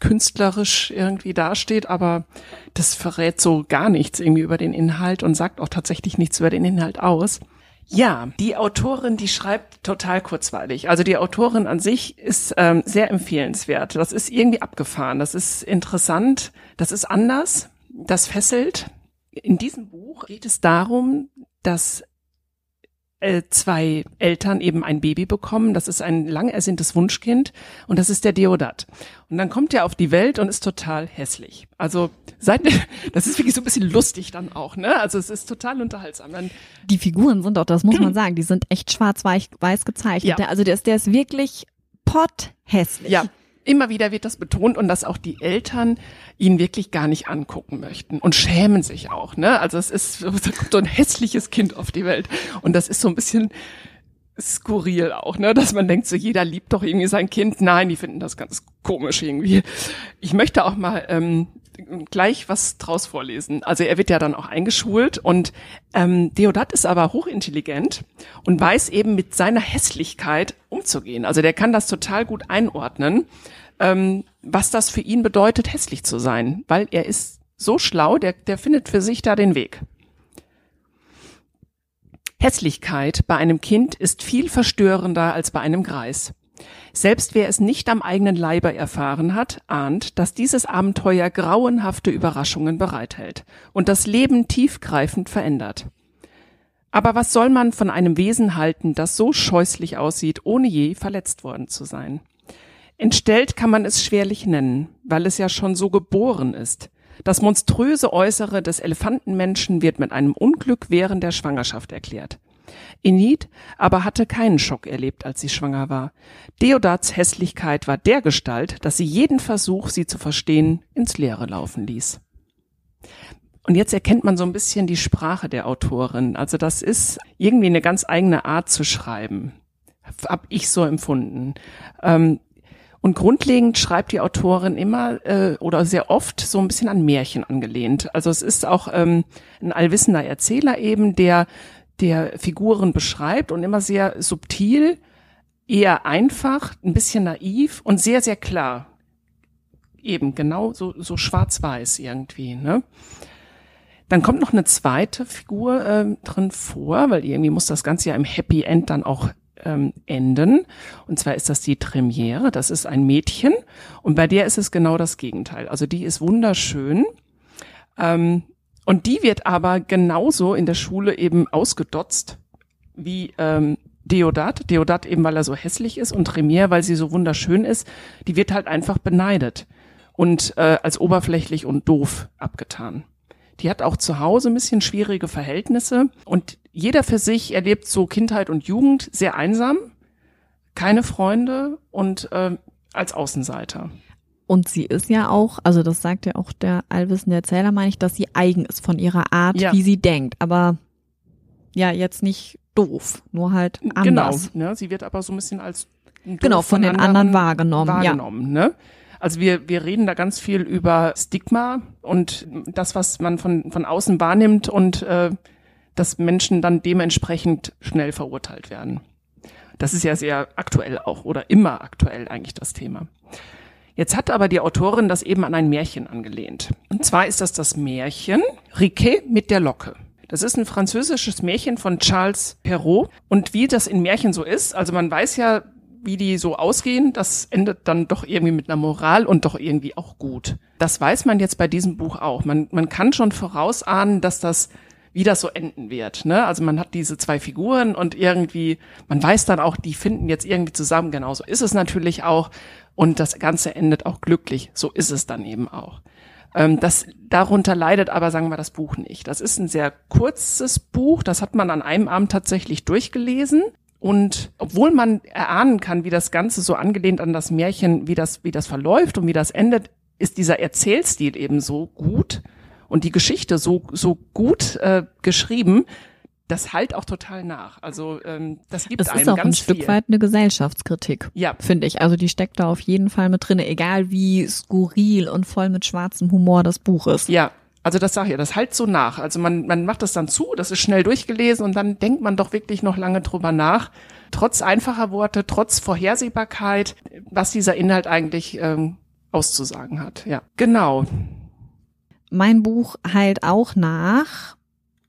künstlerisch irgendwie dasteht, aber das verrät so gar nichts irgendwie über den Inhalt und sagt auch tatsächlich nichts über den Inhalt aus. Ja, die Autorin, die schreibt total kurzweilig. Also die Autorin an sich ist ähm, sehr empfehlenswert. Das ist irgendwie abgefahren, das ist interessant, das ist anders, das fesselt. In diesem Buch geht es darum, dass äh, zwei Eltern eben ein Baby bekommen. Das ist ein lang ersehntes Wunschkind und das ist der Deodat. Und dann kommt er auf die Welt und ist total hässlich. Also seit, [LAUGHS] das ist wirklich so ein bisschen lustig dann auch, ne? Also es ist total unterhaltsam. Dann, die Figuren sind auch, das muss man [CLEARS THROAT] sagen, die sind echt schwarz-weiß gezeichnet. Ja. Also der ist, der ist wirklich potthässlich. Ja, immer wieder wird das betont und dass auch die Eltern ihn wirklich gar nicht angucken möchten und schämen sich auch. Ne? Also es ist [LAUGHS] da kommt so ein hässliches Kind auf die Welt und das ist so ein bisschen skurril auch, ne, dass man denkt, so jeder liebt doch irgendwie sein Kind. Nein, die finden das ganz komisch irgendwie. Ich möchte auch mal ähm, gleich was draus vorlesen. Also er wird ja dann auch eingeschult und ähm, Deodat ist aber hochintelligent und weiß eben mit seiner Hässlichkeit umzugehen. Also der kann das total gut einordnen, ähm, was das für ihn bedeutet, hässlich zu sein, weil er ist so schlau, der, der findet für sich da den Weg. Hässlichkeit bei einem Kind ist viel verstörender als bei einem Greis. Selbst wer es nicht am eigenen Leibe erfahren hat, ahnt, dass dieses Abenteuer grauenhafte Überraschungen bereithält und das Leben tiefgreifend verändert. Aber was soll man von einem Wesen halten, das so scheußlich aussieht, ohne je verletzt worden zu sein? Entstellt kann man es schwerlich nennen, weil es ja schon so geboren ist. Das monströse Äußere des Elefantenmenschen wird mit einem Unglück während der Schwangerschaft erklärt. Enid aber hatte keinen Schock erlebt, als sie schwanger war. Deodats Hässlichkeit war der Gestalt, dass sie jeden Versuch, sie zu verstehen, ins Leere laufen ließ. Und jetzt erkennt man so ein bisschen die Sprache der Autorin. Also das ist irgendwie eine ganz eigene Art zu schreiben. Hab ich so empfunden. Ähm, und grundlegend schreibt die Autorin immer äh, oder sehr oft so ein bisschen an Märchen angelehnt. Also es ist auch ähm, ein allwissender Erzähler eben, der der Figuren beschreibt und immer sehr subtil, eher einfach, ein bisschen naiv und sehr, sehr klar. Eben genau so, so schwarz-weiß irgendwie. Ne? Dann kommt noch eine zweite Figur ähm, drin vor, weil irgendwie muss das Ganze ja im Happy End dann auch ähm, enden. Und zwar ist das die Tremiere. Das ist ein Mädchen und bei der ist es genau das Gegenteil. Also die ist wunderschön. Ähm, und die wird aber genauso in der Schule eben ausgedotzt wie ähm, Deodat. Deodat eben, weil er so hässlich ist und Tremier, weil sie so wunderschön ist. Die wird halt einfach beneidet und äh, als oberflächlich und doof abgetan. Die hat auch zu Hause ein bisschen schwierige Verhältnisse und jeder für sich erlebt so Kindheit und Jugend sehr einsam, keine Freunde und äh, als Außenseiter. Und sie ist ja auch, also das sagt ja auch der allwissende Erzähler, meine ich, dass sie eigen ist von ihrer Art, ja. wie sie denkt. Aber ja, jetzt nicht doof, nur halt anders. Genau, ne? sie wird aber so ein bisschen als genau von den anderen wahrgenommen. wahrgenommen ja. ne? Also wir, wir reden da ganz viel über Stigma und das, was man von, von außen wahrnimmt und äh, dass Menschen dann dementsprechend schnell verurteilt werden. Das ist ja sehr aktuell auch oder immer aktuell eigentlich das Thema. Jetzt hat aber die Autorin das eben an ein Märchen angelehnt. Und zwar ist das das Märchen Riquet mit der Locke. Das ist ein französisches Märchen von Charles Perrault. Und wie das in Märchen so ist, also man weiß ja, wie die so ausgehen, das endet dann doch irgendwie mit einer Moral und doch irgendwie auch gut. Das weiß man jetzt bei diesem Buch auch. Man, man kann schon vorausahnen, dass das wie das so enden wird. Ne? Also man hat diese zwei Figuren und irgendwie, man weiß dann auch, die finden jetzt irgendwie zusammen. Genauso ist es natürlich auch. Und das Ganze endet auch glücklich. So ist es dann eben auch. Ähm, das, darunter leidet aber, sagen wir, das Buch nicht. Das ist ein sehr kurzes Buch. Das hat man an einem Abend tatsächlich durchgelesen. Und obwohl man erahnen kann, wie das Ganze so angelehnt an das Märchen, wie das, wie das verläuft und wie das endet, ist dieser Erzählstil eben so gut und die Geschichte so, so gut äh, geschrieben, das halt auch total nach. Also ähm, das gibt es einem ist auch ganz ein Stück viel. weit eine Gesellschaftskritik, Ja, finde ich. Also die steckt da auf jeden Fall mit drin, egal wie skurril und voll mit schwarzem Humor das Buch ist. ja. Also das sag ich ja, das halt so nach. Also man, man macht das dann zu, das ist schnell durchgelesen und dann denkt man doch wirklich noch lange drüber nach. Trotz einfacher Worte, trotz Vorhersehbarkeit, was dieser Inhalt eigentlich ähm, auszusagen hat. Ja, genau. Mein Buch heilt auch nach,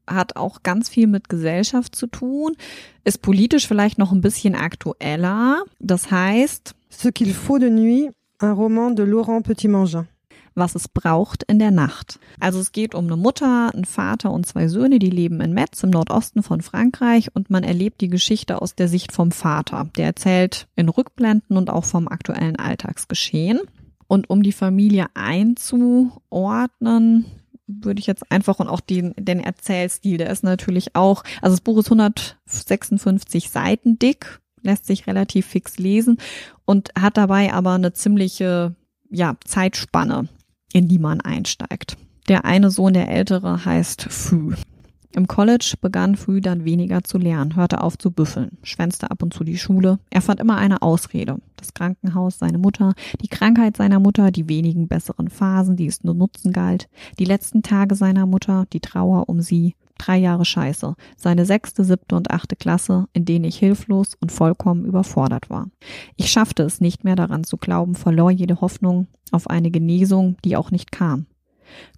hat auch ganz viel mit Gesellschaft zu tun, ist politisch vielleicht noch ein bisschen aktueller. Das heißt, Ce qu'il faut de nuit, un roman de Laurent Petitmangin. was es braucht in der Nacht. Also es geht um eine Mutter, einen Vater und zwei Söhne, die leben in Metz im Nordosten von Frankreich und man erlebt die Geschichte aus der Sicht vom Vater. Der erzählt in Rückblenden und auch vom aktuellen Alltagsgeschehen. Und um die Familie einzuordnen, würde ich jetzt einfach und auch den, den Erzählstil, der ist natürlich auch, also das Buch ist 156 Seiten dick, lässt sich relativ fix lesen und hat dabei aber eine ziemliche ja, Zeitspanne, in die man einsteigt. Der eine Sohn, der ältere, heißt Fü. Im College begann Fü dann weniger zu lernen, hörte auf zu büffeln, schwänzte ab und zu die Schule. Er fand immer eine Ausrede. Das Krankenhaus, seine Mutter, die Krankheit seiner Mutter, die wenigen besseren Phasen, die es nur nutzen galt, die letzten Tage seiner Mutter, die Trauer um sie, drei Jahre Scheiße, seine sechste, siebte und achte Klasse, in denen ich hilflos und vollkommen überfordert war. Ich schaffte es nicht mehr daran zu glauben, verlor jede Hoffnung auf eine Genesung, die auch nicht kam.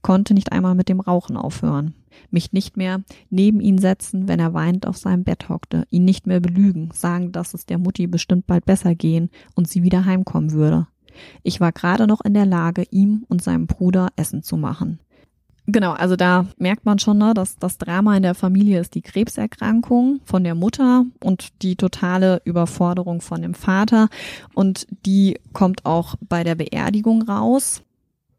Konnte nicht einmal mit dem Rauchen aufhören. Mich nicht mehr neben ihn setzen, wenn er weinend auf seinem Bett hockte, ihn nicht mehr belügen, sagen, dass es der Mutti bestimmt bald besser gehen und sie wieder heimkommen würde. Ich war gerade noch in der Lage, ihm und seinem Bruder Essen zu machen. Genau, also da merkt man schon, ne, dass das Drama in der Familie ist die Krebserkrankung von der Mutter und die totale Überforderung von dem Vater. Und die kommt auch bei der Beerdigung raus.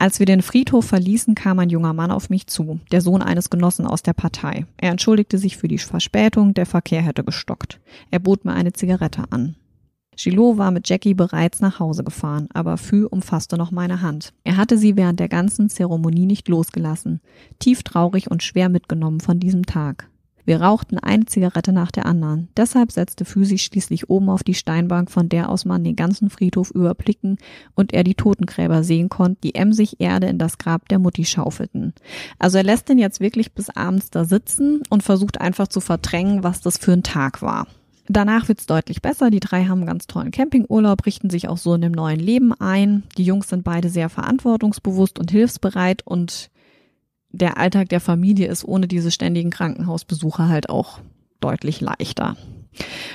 Als wir den Friedhof verließen, kam ein junger Mann auf mich zu, der Sohn eines Genossen aus der Partei. Er entschuldigte sich für die Verspätung, der Verkehr hätte gestockt. Er bot mir eine Zigarette an. Gillot war mit Jackie bereits nach Hause gefahren, aber Fü umfasste noch meine Hand. Er hatte sie während der ganzen Zeremonie nicht losgelassen, tief traurig und schwer mitgenommen von diesem Tag. Wir rauchten eine Zigarette nach der anderen. Deshalb setzte sich schließlich oben auf die Steinbank, von der aus man den ganzen Friedhof überblicken und er die Totengräber sehen konnte, die emsig Erde in das Grab der Mutti schaufelten. Also er lässt den jetzt wirklich bis abends da sitzen und versucht einfach zu verdrängen, was das für ein Tag war. Danach wird's deutlich besser. Die drei haben einen ganz tollen Campingurlaub, richten sich auch so in dem neuen Leben ein. Die Jungs sind beide sehr verantwortungsbewusst und hilfsbereit und der Alltag der Familie ist ohne diese ständigen Krankenhausbesuche halt auch deutlich leichter.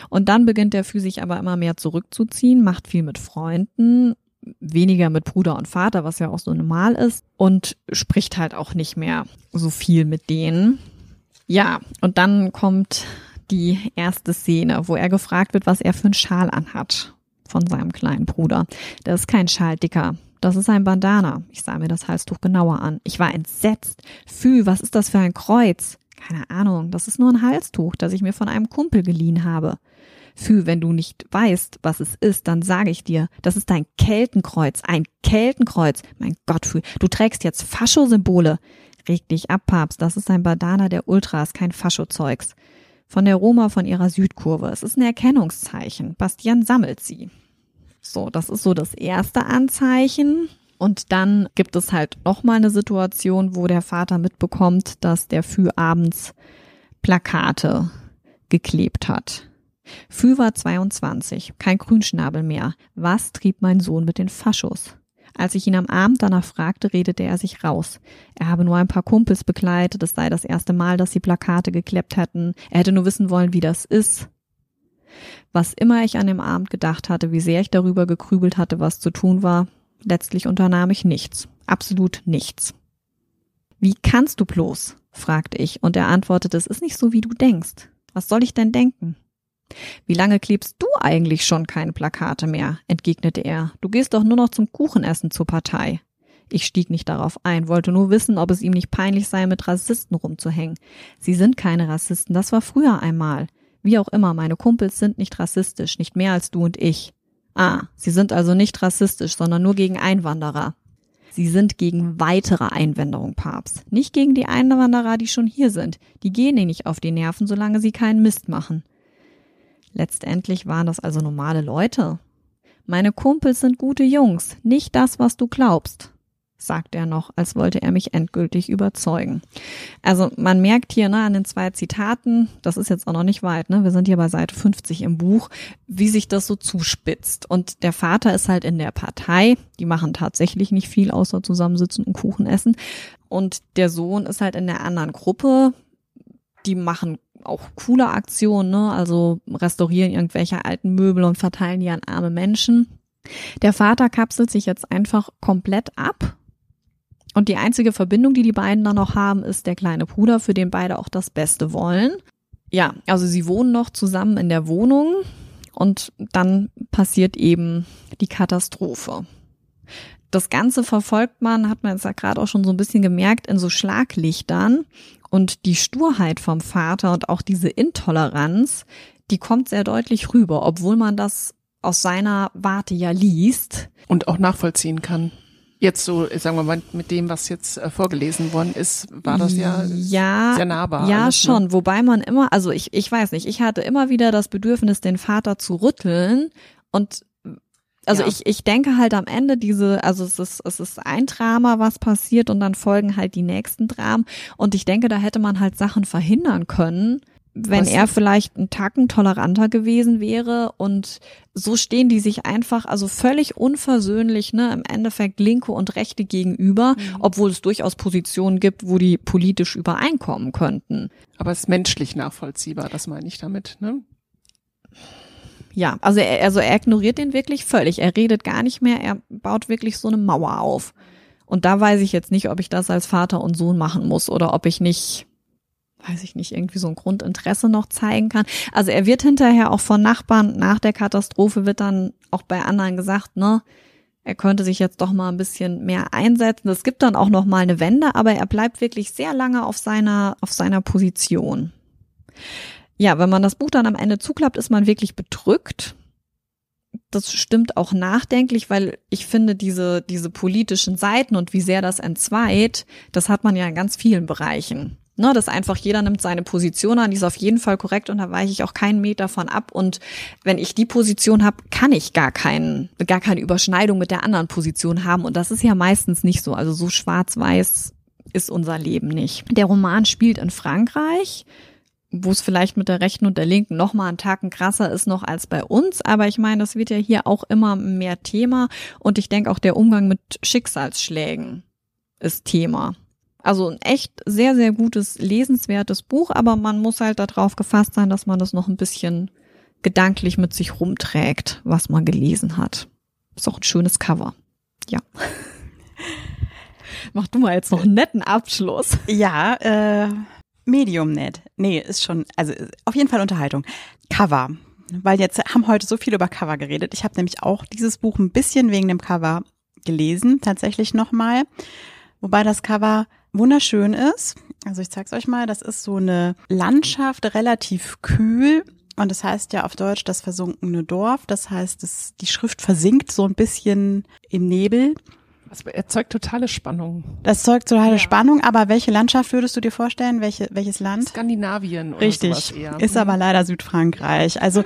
Und dann beginnt der Fü sich aber immer mehr zurückzuziehen, macht viel mit Freunden, weniger mit Bruder und Vater, was ja auch so normal ist, und spricht halt auch nicht mehr so viel mit denen. Ja, und dann kommt die erste Szene, wo er gefragt wird, was er für einen Schal anhat von seinem kleinen Bruder. Das ist kein Schal, Dicker. Das ist ein Bandana. Ich sah mir das Halstuch genauer an. Ich war entsetzt. Fü, was ist das für ein Kreuz? Keine Ahnung, das ist nur ein Halstuch, das ich mir von einem Kumpel geliehen habe. Fü, wenn du nicht weißt, was es ist, dann sage ich dir, das ist ein Keltenkreuz, ein Keltenkreuz. Mein Gott, Fü, du trägst jetzt Fascho-Symbole. Reg dich ab, Papst, das ist ein Bandana der Ultras, kein Fascho-Zeugs. Von der Roma von ihrer Südkurve. Es ist ein Erkennungszeichen. Bastian sammelt sie. So, das ist so das erste Anzeichen. Und dann gibt es halt nochmal eine Situation, wo der Vater mitbekommt, dass der Fü abends Plakate geklebt hat. Fü war 22, kein Grünschnabel mehr. Was trieb mein Sohn mit den Faschos? Als ich ihn am Abend danach fragte, redete er sich raus. Er habe nur ein paar Kumpels begleitet, es sei das erste Mal, dass sie Plakate geklebt hätten. Er hätte nur wissen wollen, wie das ist. Was immer ich an dem Abend gedacht hatte, wie sehr ich darüber gegrübelt hatte, was zu tun war, letztlich unternahm ich nichts. Absolut nichts. Wie kannst du bloß? fragte ich, und er antwortete, es ist nicht so, wie du denkst. Was soll ich denn denken? Wie lange klebst du eigentlich schon keine Plakate mehr? entgegnete er. Du gehst doch nur noch zum Kuchenessen zur Partei. Ich stieg nicht darauf ein, wollte nur wissen, ob es ihm nicht peinlich sei, mit Rassisten rumzuhängen. Sie sind keine Rassisten, das war früher einmal. Wie auch immer, meine Kumpels sind nicht rassistisch, nicht mehr als du und ich. Ah, sie sind also nicht rassistisch, sondern nur gegen Einwanderer. Sie sind gegen weitere Einwanderung, Papst. Nicht gegen die Einwanderer, die schon hier sind. Die gehen ihnen nicht auf die Nerven, solange sie keinen Mist machen. Letztendlich waren das also normale Leute. Meine Kumpels sind gute Jungs, nicht das, was du glaubst sagt er noch, als wollte er mich endgültig überzeugen. Also man merkt hier ne, an den zwei Zitaten, das ist jetzt auch noch nicht weit, ne, wir sind hier bei Seite 50 im Buch, wie sich das so zuspitzt. Und der Vater ist halt in der Partei, die machen tatsächlich nicht viel außer zusammensitzen und Kuchen essen. Und der Sohn ist halt in der anderen Gruppe, die machen auch coole Aktionen, ne? also restaurieren irgendwelche alten Möbel und verteilen die an arme Menschen. Der Vater kapselt sich jetzt einfach komplett ab und die einzige Verbindung, die die beiden dann noch haben, ist der kleine Bruder, für den beide auch das Beste wollen. Ja, also sie wohnen noch zusammen in der Wohnung und dann passiert eben die Katastrophe. Das Ganze verfolgt man, hat man jetzt ja gerade auch schon so ein bisschen gemerkt, in so Schlaglichtern. Und die Sturheit vom Vater und auch diese Intoleranz, die kommt sehr deutlich rüber, obwohl man das aus seiner Warte ja liest. Und auch nachvollziehen kann. Jetzt so, sagen wir mal, mit dem, was jetzt äh, vorgelesen worden ist, war das ja, ja sehr nahbar. Ja, alles, ne? schon. Ne? Wobei man immer, also ich, ich weiß nicht, ich hatte immer wieder das Bedürfnis, den Vater zu rütteln und also ja. ich, ich denke halt am Ende diese, also es ist, es ist ein Drama, was passiert und dann folgen halt die nächsten Dramen und ich denke, da hätte man halt Sachen verhindern können, wenn Was? er vielleicht ein Tacken toleranter gewesen wäre und so stehen die sich einfach also völlig unversöhnlich ne im Endeffekt linke und rechte gegenüber, mhm. obwohl es durchaus Positionen gibt, wo die politisch übereinkommen könnten. Aber es ist menschlich nachvollziehbar, das meine ich damit, ne? Ja, also er, also er ignoriert den wirklich völlig. Er redet gar nicht mehr, er baut wirklich so eine Mauer auf. Und da weiß ich jetzt nicht, ob ich das als Vater und Sohn machen muss oder ob ich nicht weiß ich nicht, irgendwie so ein Grundinteresse noch zeigen kann. Also er wird hinterher auch von Nachbarn nach der Katastrophe wird dann auch bei anderen gesagt, ne, er könnte sich jetzt doch mal ein bisschen mehr einsetzen. Es gibt dann auch noch mal eine Wende, aber er bleibt wirklich sehr lange auf seiner auf seiner Position. Ja, wenn man das Buch dann am Ende zuklappt, ist man wirklich bedrückt. Das stimmt auch nachdenklich, weil ich finde, diese, diese politischen Seiten und wie sehr das entzweit, das hat man ja in ganz vielen Bereichen. Ne, dass einfach jeder nimmt seine Position an, die ist auf jeden Fall korrekt und da weiche ich auch keinen Meter von ab. Und wenn ich die Position habe, kann ich gar keinen, gar keine Überschneidung mit der anderen Position haben. Und das ist ja meistens nicht so. Also so schwarz-weiß ist unser Leben nicht. Der Roman spielt in Frankreich, wo es vielleicht mit der rechten und der linken noch mal einen Tacken krasser ist noch als bei uns. Aber ich meine, das wird ja hier auch immer mehr Thema. Und ich denke auch der Umgang mit Schicksalsschlägen ist Thema. Also ein echt sehr, sehr gutes, lesenswertes Buch, aber man muss halt darauf gefasst sein, dass man das noch ein bisschen gedanklich mit sich rumträgt, was man gelesen hat. Ist auch ein schönes Cover. Ja. [LAUGHS] Mach du mal jetzt noch einen netten Abschluss. Ja, äh, Medium nett. Nee, ist schon, also auf jeden Fall Unterhaltung. Cover. Weil jetzt haben heute so viel über Cover geredet. Ich habe nämlich auch dieses Buch ein bisschen wegen dem Cover gelesen, tatsächlich nochmal. Wobei das Cover wunderschön ist. Also ich zeig's euch mal. Das ist so eine Landschaft, relativ kühl. Und das heißt ja auf Deutsch das versunkene Dorf. Das heißt, das, die Schrift versinkt so ein bisschen im Nebel. Das erzeugt totale Spannung. Das erzeugt totale ja. Spannung, aber welche Landschaft würdest du dir vorstellen? Welche, welches Land? Skandinavien oder Richtig. sowas eher. Ist aber leider Südfrankreich. Also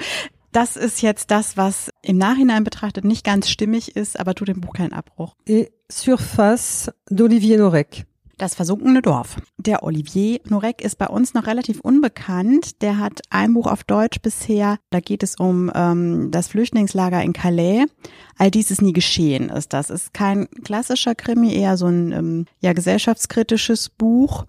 das ist jetzt das, was im Nachhinein betrachtet nicht ganz stimmig ist, aber tut dem Buch keinen Abbruch. Et Surface d'Olivier Norek. Das versunkene Dorf. Der Olivier Norek ist bei uns noch relativ unbekannt. Der hat ein Buch auf Deutsch bisher. Da geht es um ähm, das Flüchtlingslager in Calais. All dies ist nie geschehen, ist das. Ist kein klassischer Krimi, eher so ein ähm, ja gesellschaftskritisches Buch.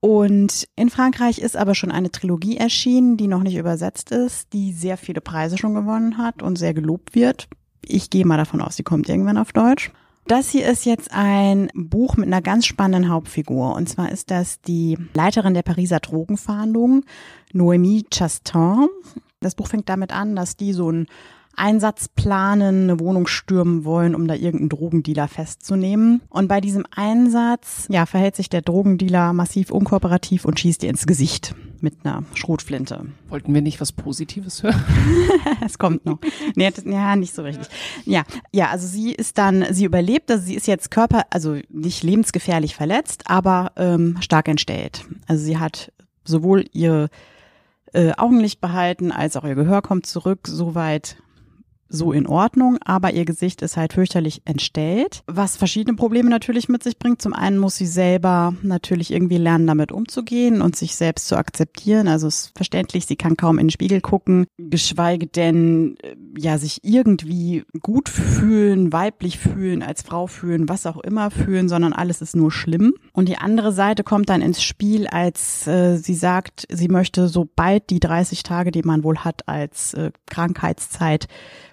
Und in Frankreich ist aber schon eine Trilogie erschienen, die noch nicht übersetzt ist, die sehr viele Preise schon gewonnen hat und sehr gelobt wird. Ich gehe mal davon aus, sie kommt irgendwann auf Deutsch. Das hier ist jetzt ein Buch mit einer ganz spannenden Hauptfigur. Und zwar ist das die Leiterin der Pariser Drogenfahndung, Noémie Chastain. Das Buch fängt damit an, dass die so ein Einsatz planen, eine Wohnung stürmen wollen, um da irgendeinen Drogendealer festzunehmen. Und bei diesem Einsatz, ja, verhält sich der Drogendealer massiv unkooperativ und schießt ihr ins Gesicht mit einer Schrotflinte. Wollten wir nicht was Positives hören? [LAUGHS] es kommt noch. Nee, das, ja, nicht so richtig. Ja, ja, also sie ist dann, sie überlebt, also sie ist jetzt Körper, also nicht lebensgefährlich verletzt, aber ähm, stark entstellt. Also sie hat sowohl ihr äh, Augenlicht behalten, als auch ihr Gehör kommt zurück, soweit so in Ordnung, aber ihr Gesicht ist halt fürchterlich entstellt, was verschiedene Probleme natürlich mit sich bringt. Zum einen muss sie selber natürlich irgendwie lernen, damit umzugehen und sich selbst zu akzeptieren. Also es ist verständlich, sie kann kaum in den Spiegel gucken, geschweige denn äh, ja sich irgendwie gut fühlen, weiblich fühlen, als Frau fühlen, was auch immer fühlen, sondern alles ist nur schlimm. Und die andere Seite kommt dann ins Spiel, als äh, sie sagt, sie möchte sobald die 30 Tage, die man wohl hat als äh, Krankheitszeit,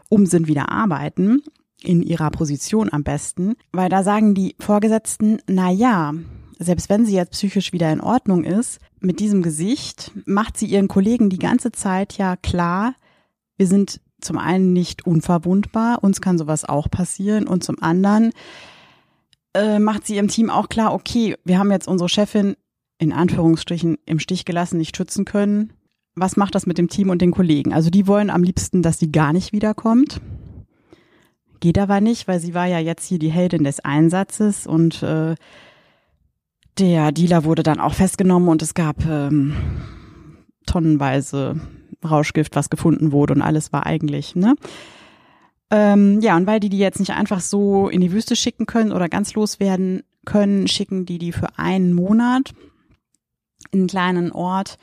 um sind, wieder arbeiten, in ihrer Position am besten, weil da sagen die Vorgesetzten, na ja, selbst wenn sie jetzt psychisch wieder in Ordnung ist, mit diesem Gesicht macht sie ihren Kollegen die ganze Zeit ja klar, wir sind zum einen nicht unverwundbar, uns kann sowas auch passieren und zum anderen äh, macht sie ihrem Team auch klar, okay, wir haben jetzt unsere Chefin in Anführungsstrichen im Stich gelassen, nicht schützen können was macht das mit dem Team und den Kollegen? Also die wollen am liebsten, dass sie gar nicht wiederkommt. Geht aber nicht, weil sie war ja jetzt hier die Heldin des Einsatzes und äh, der Dealer wurde dann auch festgenommen und es gab ähm, tonnenweise Rauschgift, was gefunden wurde und alles war eigentlich, ne? Ähm, ja, und weil die die jetzt nicht einfach so in die Wüste schicken können oder ganz loswerden können, schicken die die für einen Monat in einen kleinen Ort,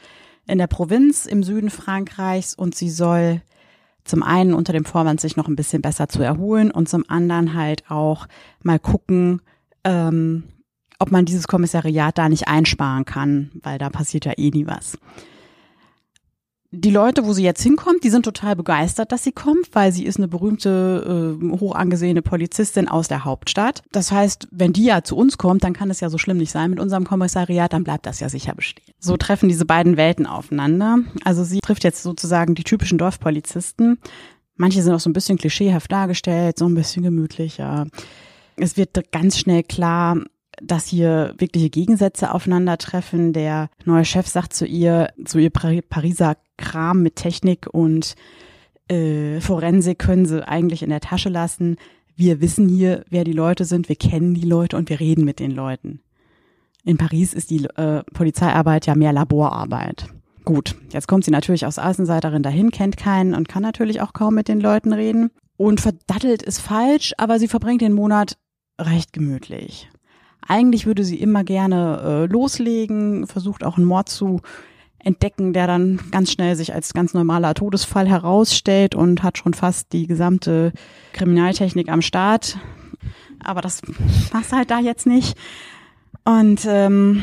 in der Provinz im Süden Frankreichs und sie soll zum einen unter dem Vorwand sich noch ein bisschen besser zu erholen und zum anderen halt auch mal gucken, ähm, ob man dieses Kommissariat da nicht einsparen kann, weil da passiert ja eh nie was die Leute, wo sie jetzt hinkommt, die sind total begeistert, dass sie kommt, weil sie ist eine berühmte, äh, hoch angesehene Polizistin aus der Hauptstadt. Das heißt, wenn die ja zu uns kommt, dann kann es ja so schlimm nicht sein mit unserem Kommissariat, dann bleibt das ja sicher bestehen. So treffen diese beiden Welten aufeinander. Also sie trifft jetzt sozusagen die typischen Dorfpolizisten. Manche sind auch so ein bisschen klischeehaft dargestellt, so ein bisschen gemütlicher. Es wird ganz schnell klar, dass hier wirkliche Gegensätze aufeinandertreffen. Der neue Chef sagt zu ihr, zu ihr Pariser Kram mit Technik und äh, Forensik können sie eigentlich in der Tasche lassen. Wir wissen hier, wer die Leute sind, wir kennen die Leute und wir reden mit den Leuten. In Paris ist die äh, Polizeiarbeit ja mehr Laborarbeit. Gut, jetzt kommt sie natürlich als Außenseiterin dahin, kennt keinen und kann natürlich auch kaum mit den Leuten reden. Und verdattelt ist falsch, aber sie verbringt den Monat recht gemütlich. Eigentlich würde sie immer gerne äh, loslegen, versucht auch einen Mord zu entdecken, der dann ganz schnell sich als ganz normaler Todesfall herausstellt und hat schon fast die gesamte Kriminaltechnik am Start. Aber das passt halt da jetzt nicht. Und ähm,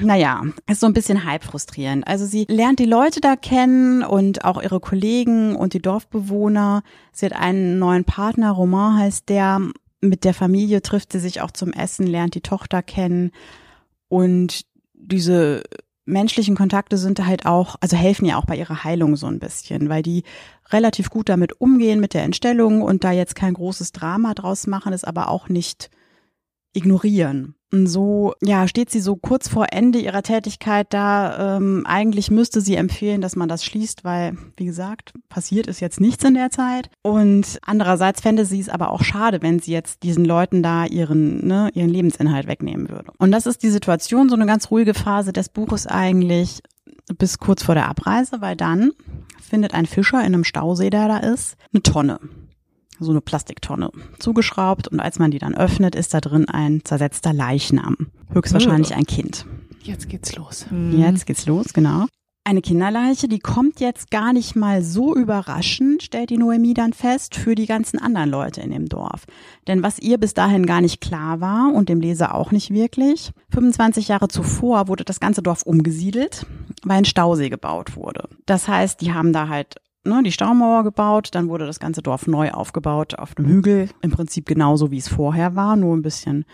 naja, ist so ein bisschen halb frustrierend. Also sie lernt die Leute da kennen und auch ihre Kollegen und die Dorfbewohner. Sie hat einen neuen Partner, Roman heißt der, mit der Familie trifft sie sich auch zum Essen, lernt die Tochter kennen und diese menschlichen Kontakte sind halt auch, also helfen ja auch bei ihrer Heilung so ein bisschen, weil die relativ gut damit umgehen mit der Entstellung und da jetzt kein großes Drama draus machen, es aber auch nicht ignorieren. So, ja, steht sie so kurz vor Ende ihrer Tätigkeit da. Ähm, eigentlich müsste sie empfehlen, dass man das schließt, weil, wie gesagt, passiert ist jetzt nichts in der Zeit. Und andererseits fände sie es aber auch schade, wenn sie jetzt diesen Leuten da ihren, ne, ihren Lebensinhalt wegnehmen würde. Und das ist die Situation, so eine ganz ruhige Phase des Buches eigentlich bis kurz vor der Abreise, weil dann findet ein Fischer in einem Stausee, der da ist, eine Tonne so eine Plastiktonne zugeschraubt und als man die dann öffnet, ist da drin ein zersetzter Leichnam. Höchstwahrscheinlich ein Kind. Jetzt geht's los. Jetzt geht's los, genau. eine Kinderleiche, die kommt jetzt gar nicht mal so überraschend, stellt die Noemi dann fest, für die ganzen anderen Leute in dem Dorf. Denn was ihr bis dahin gar nicht klar war und dem Leser auch nicht wirklich, 25 Jahre zuvor wurde das ganze Dorf umgesiedelt, weil ein Stausee gebaut wurde. Das heißt, die haben da halt ne, die Staumauer gebaut, dann wurde das ganze Dorf neu aufgebaut auf einem Hügel, im Prinzip genauso wie es vorher war, nur ein bisschen.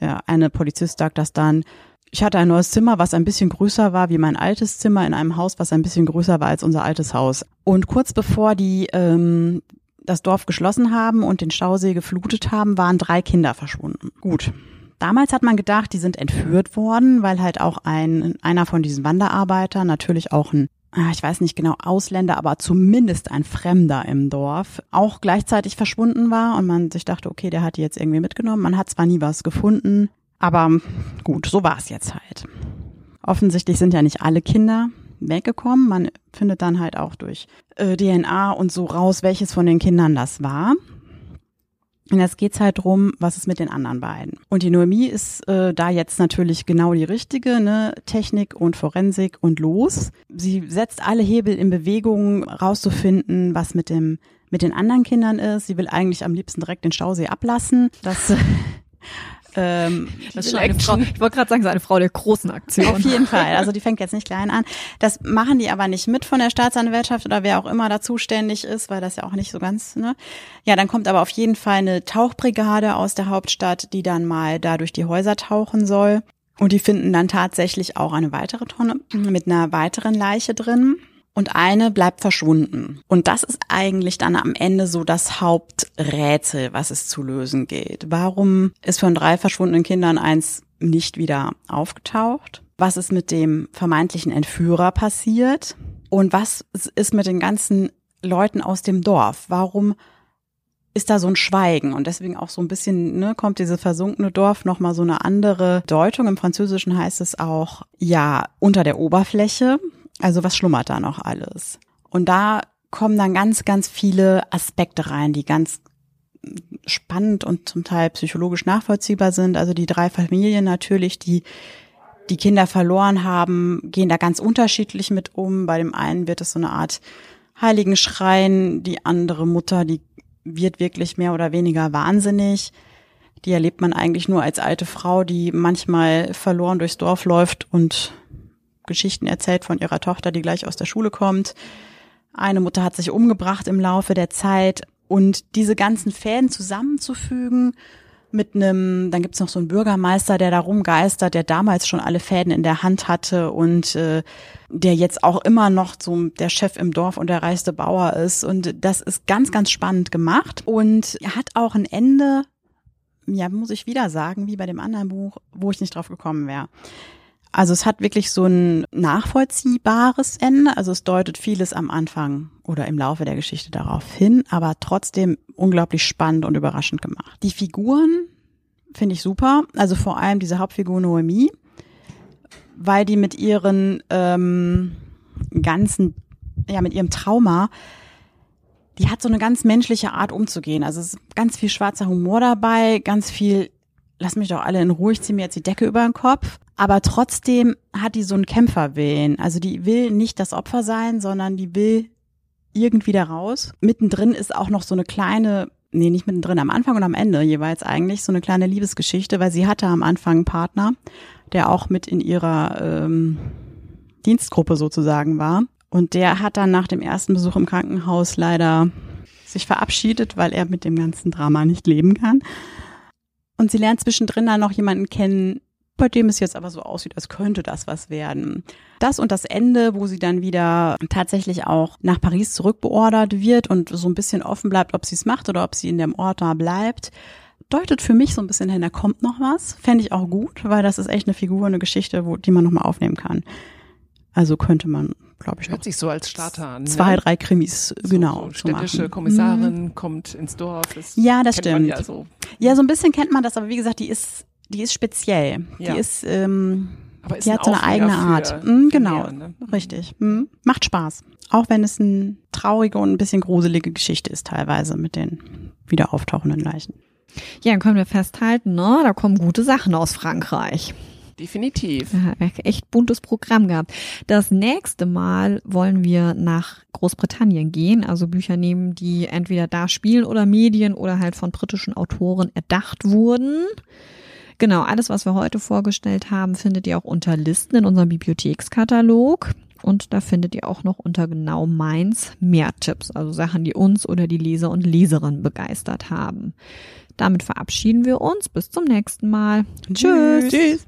Der eine Polizist sagt das dann, ich hatte ein neues Zimmer, was ein bisschen größer war wie mein altes Zimmer in einem Haus, was ein bisschen größer war als unser altes Haus. Und kurz bevor die ähm, das Dorf geschlossen haben und den Stausee geflutet haben, waren drei Kinder verschwunden. Gut. Damals hat man gedacht, die sind entführt worden, weil halt auch ein, einer von diesen Wanderarbeitern, natürlich auch ein ich weiß nicht genau, Ausländer, aber zumindest ein Fremder im Dorf, auch gleichzeitig verschwunden war und man sich dachte, okay, der hat die jetzt irgendwie mitgenommen. Man hat zwar nie was gefunden, aber gut, so war es jetzt halt. Offensichtlich sind ja nicht alle Kinder weggekommen. Man findet dann halt auch durch äh, DNA und so raus, welches von den Kindern das war. Und jetzt geht's halt drum, was ist mit den anderen beiden. Und die Noemie ist äh, da jetzt natürlich genau die richtige, ne? Technik und Forensik und los. Sie setzt alle Hebel in Bewegung, rauszufinden, was mit dem mit den anderen Kindern ist. Sie will eigentlich am liebsten direkt den Stausee ablassen. Das [LAUGHS] ähm, das ist schon eine Frau, ich wollte gerade sagen, so eine Frau der großen Aktion. Auf jeden Fall. Also die fängt jetzt nicht klein an. Das machen die aber nicht mit von der Staatsanwaltschaft oder wer auch immer da zuständig ist, weil das ja auch nicht so ganz, ne? Ja, dann kommt aber auf jeden Fall eine Tauchbrigade aus der Hauptstadt, die dann mal da durch die Häuser tauchen soll. Und die finden dann tatsächlich auch eine weitere Tonne mit einer weiteren Leiche drin und eine bleibt verschwunden. Und das ist eigentlich dann am Ende so das Haupträtsel, was es zu lösen geht. Warum ist von drei verschwundenen Kindern eins nicht wieder aufgetaucht? Was ist mit dem vermeintlichen Entführer passiert? Und was ist mit den ganzen Leuten aus dem Dorf? Warum ist da so ein Schweigen und deswegen auch so ein bisschen ne, kommt diese versunkene Dorf noch mal so eine andere Deutung. Im Französischen heißt es auch ja unter der Oberfläche. Also was schlummert da noch alles? Und da kommen dann ganz, ganz viele Aspekte rein, die ganz spannend und zum Teil psychologisch nachvollziehbar sind. Also die drei Familien natürlich, die die Kinder verloren haben, gehen da ganz unterschiedlich mit um. Bei dem einen wird es so eine Art Heiligenschrein, die andere Mutter, die wird wirklich mehr oder weniger wahnsinnig. Die erlebt man eigentlich nur als alte Frau, die manchmal verloren durchs Dorf läuft und Geschichten erzählt von ihrer Tochter, die gleich aus der Schule kommt. Eine Mutter hat sich umgebracht im Laufe der Zeit und diese ganzen Fäden zusammenzufügen mit einem, dann gibt's noch so einen Bürgermeister, der da rumgeistert, der damals schon alle Fäden in der Hand hatte und äh, der jetzt auch immer noch so der Chef im Dorf und der reichste Bauer ist. Und das ist ganz, ganz spannend gemacht und hat auch ein Ende, ja, muss ich wieder sagen, wie bei dem anderen Buch, wo ich nicht drauf gekommen wäre. Also es hat wirklich so ein nachvollziehbares Ende. Also es deutet vieles am Anfang oder im Laufe der Geschichte darauf hin, aber trotzdem unglaublich spannend und überraschend gemacht. Die Figuren finde ich super. Also vor allem diese Hauptfigur Noemi, weil die mit ihren ähm, ganzen, ja, mit ihrem Trauma die hat so eine ganz menschliche Art umzugehen. Also es ist ganz viel schwarzer Humor dabei, ganz viel lass mich doch alle in Ruhe, ich ziehe mir jetzt die Decke über den Kopf. Aber trotzdem hat die so einen Kämpferwillen. Also die will nicht das Opfer sein, sondern die will irgendwie da raus. Mittendrin ist auch noch so eine kleine, nee, nicht mittendrin, am Anfang und am Ende jeweils eigentlich so eine kleine Liebesgeschichte, weil sie hatte am Anfang einen Partner, der auch mit in ihrer ähm, Dienstgruppe sozusagen war. Und der hat dann nach dem ersten Besuch im Krankenhaus leider sich verabschiedet, weil er mit dem ganzen Drama nicht leben kann. Und sie lernt zwischendrin dann noch jemanden kennen, bei dem es jetzt aber so aussieht, als könnte das was werden. Das und das Ende, wo sie dann wieder tatsächlich auch nach Paris zurückbeordert wird und so ein bisschen offen bleibt, ob sie es macht oder ob sie in dem Ort da bleibt, deutet für mich so ein bisschen hin, da kommt noch was. Fände ich auch gut, weil das ist echt eine Figur, eine Geschichte, wo, die man nochmal aufnehmen kann. Also könnte man, glaube ich, Hört sich so als Starter an. Zwei, ne? drei Krimis, so, genau. So städtische Kommissarin mhm. kommt ins Dorf. Das ja, das stimmt. Ja so. ja, so ein bisschen kennt man das, aber wie gesagt, die ist, die ist speziell. Ja. Die ist, ähm, aber ist die hat so eine eigene Art. Mhm, genau, mehr, ne? richtig. Mhm. Macht Spaß. Auch wenn es eine traurige und ein bisschen gruselige Geschichte ist teilweise mit den wieder auftauchenden Leichen. Ja, dann können wir festhalten, ne, da kommen gute Sachen aus Frankreich. Definitiv. Ja, echt buntes Programm gehabt. Das nächste Mal wollen wir nach Großbritannien gehen, also Bücher nehmen, die entweder da spielen oder Medien oder halt von britischen Autoren erdacht wurden. Genau, alles, was wir heute vorgestellt haben, findet ihr auch unter Listen in unserem Bibliothekskatalog. Und da findet ihr auch noch unter genau meins mehr Tipps, also Sachen, die uns oder die Leser und Leserinnen begeistert haben. Damit verabschieden wir uns. Bis zum nächsten Mal. Tschüss. Tschüss.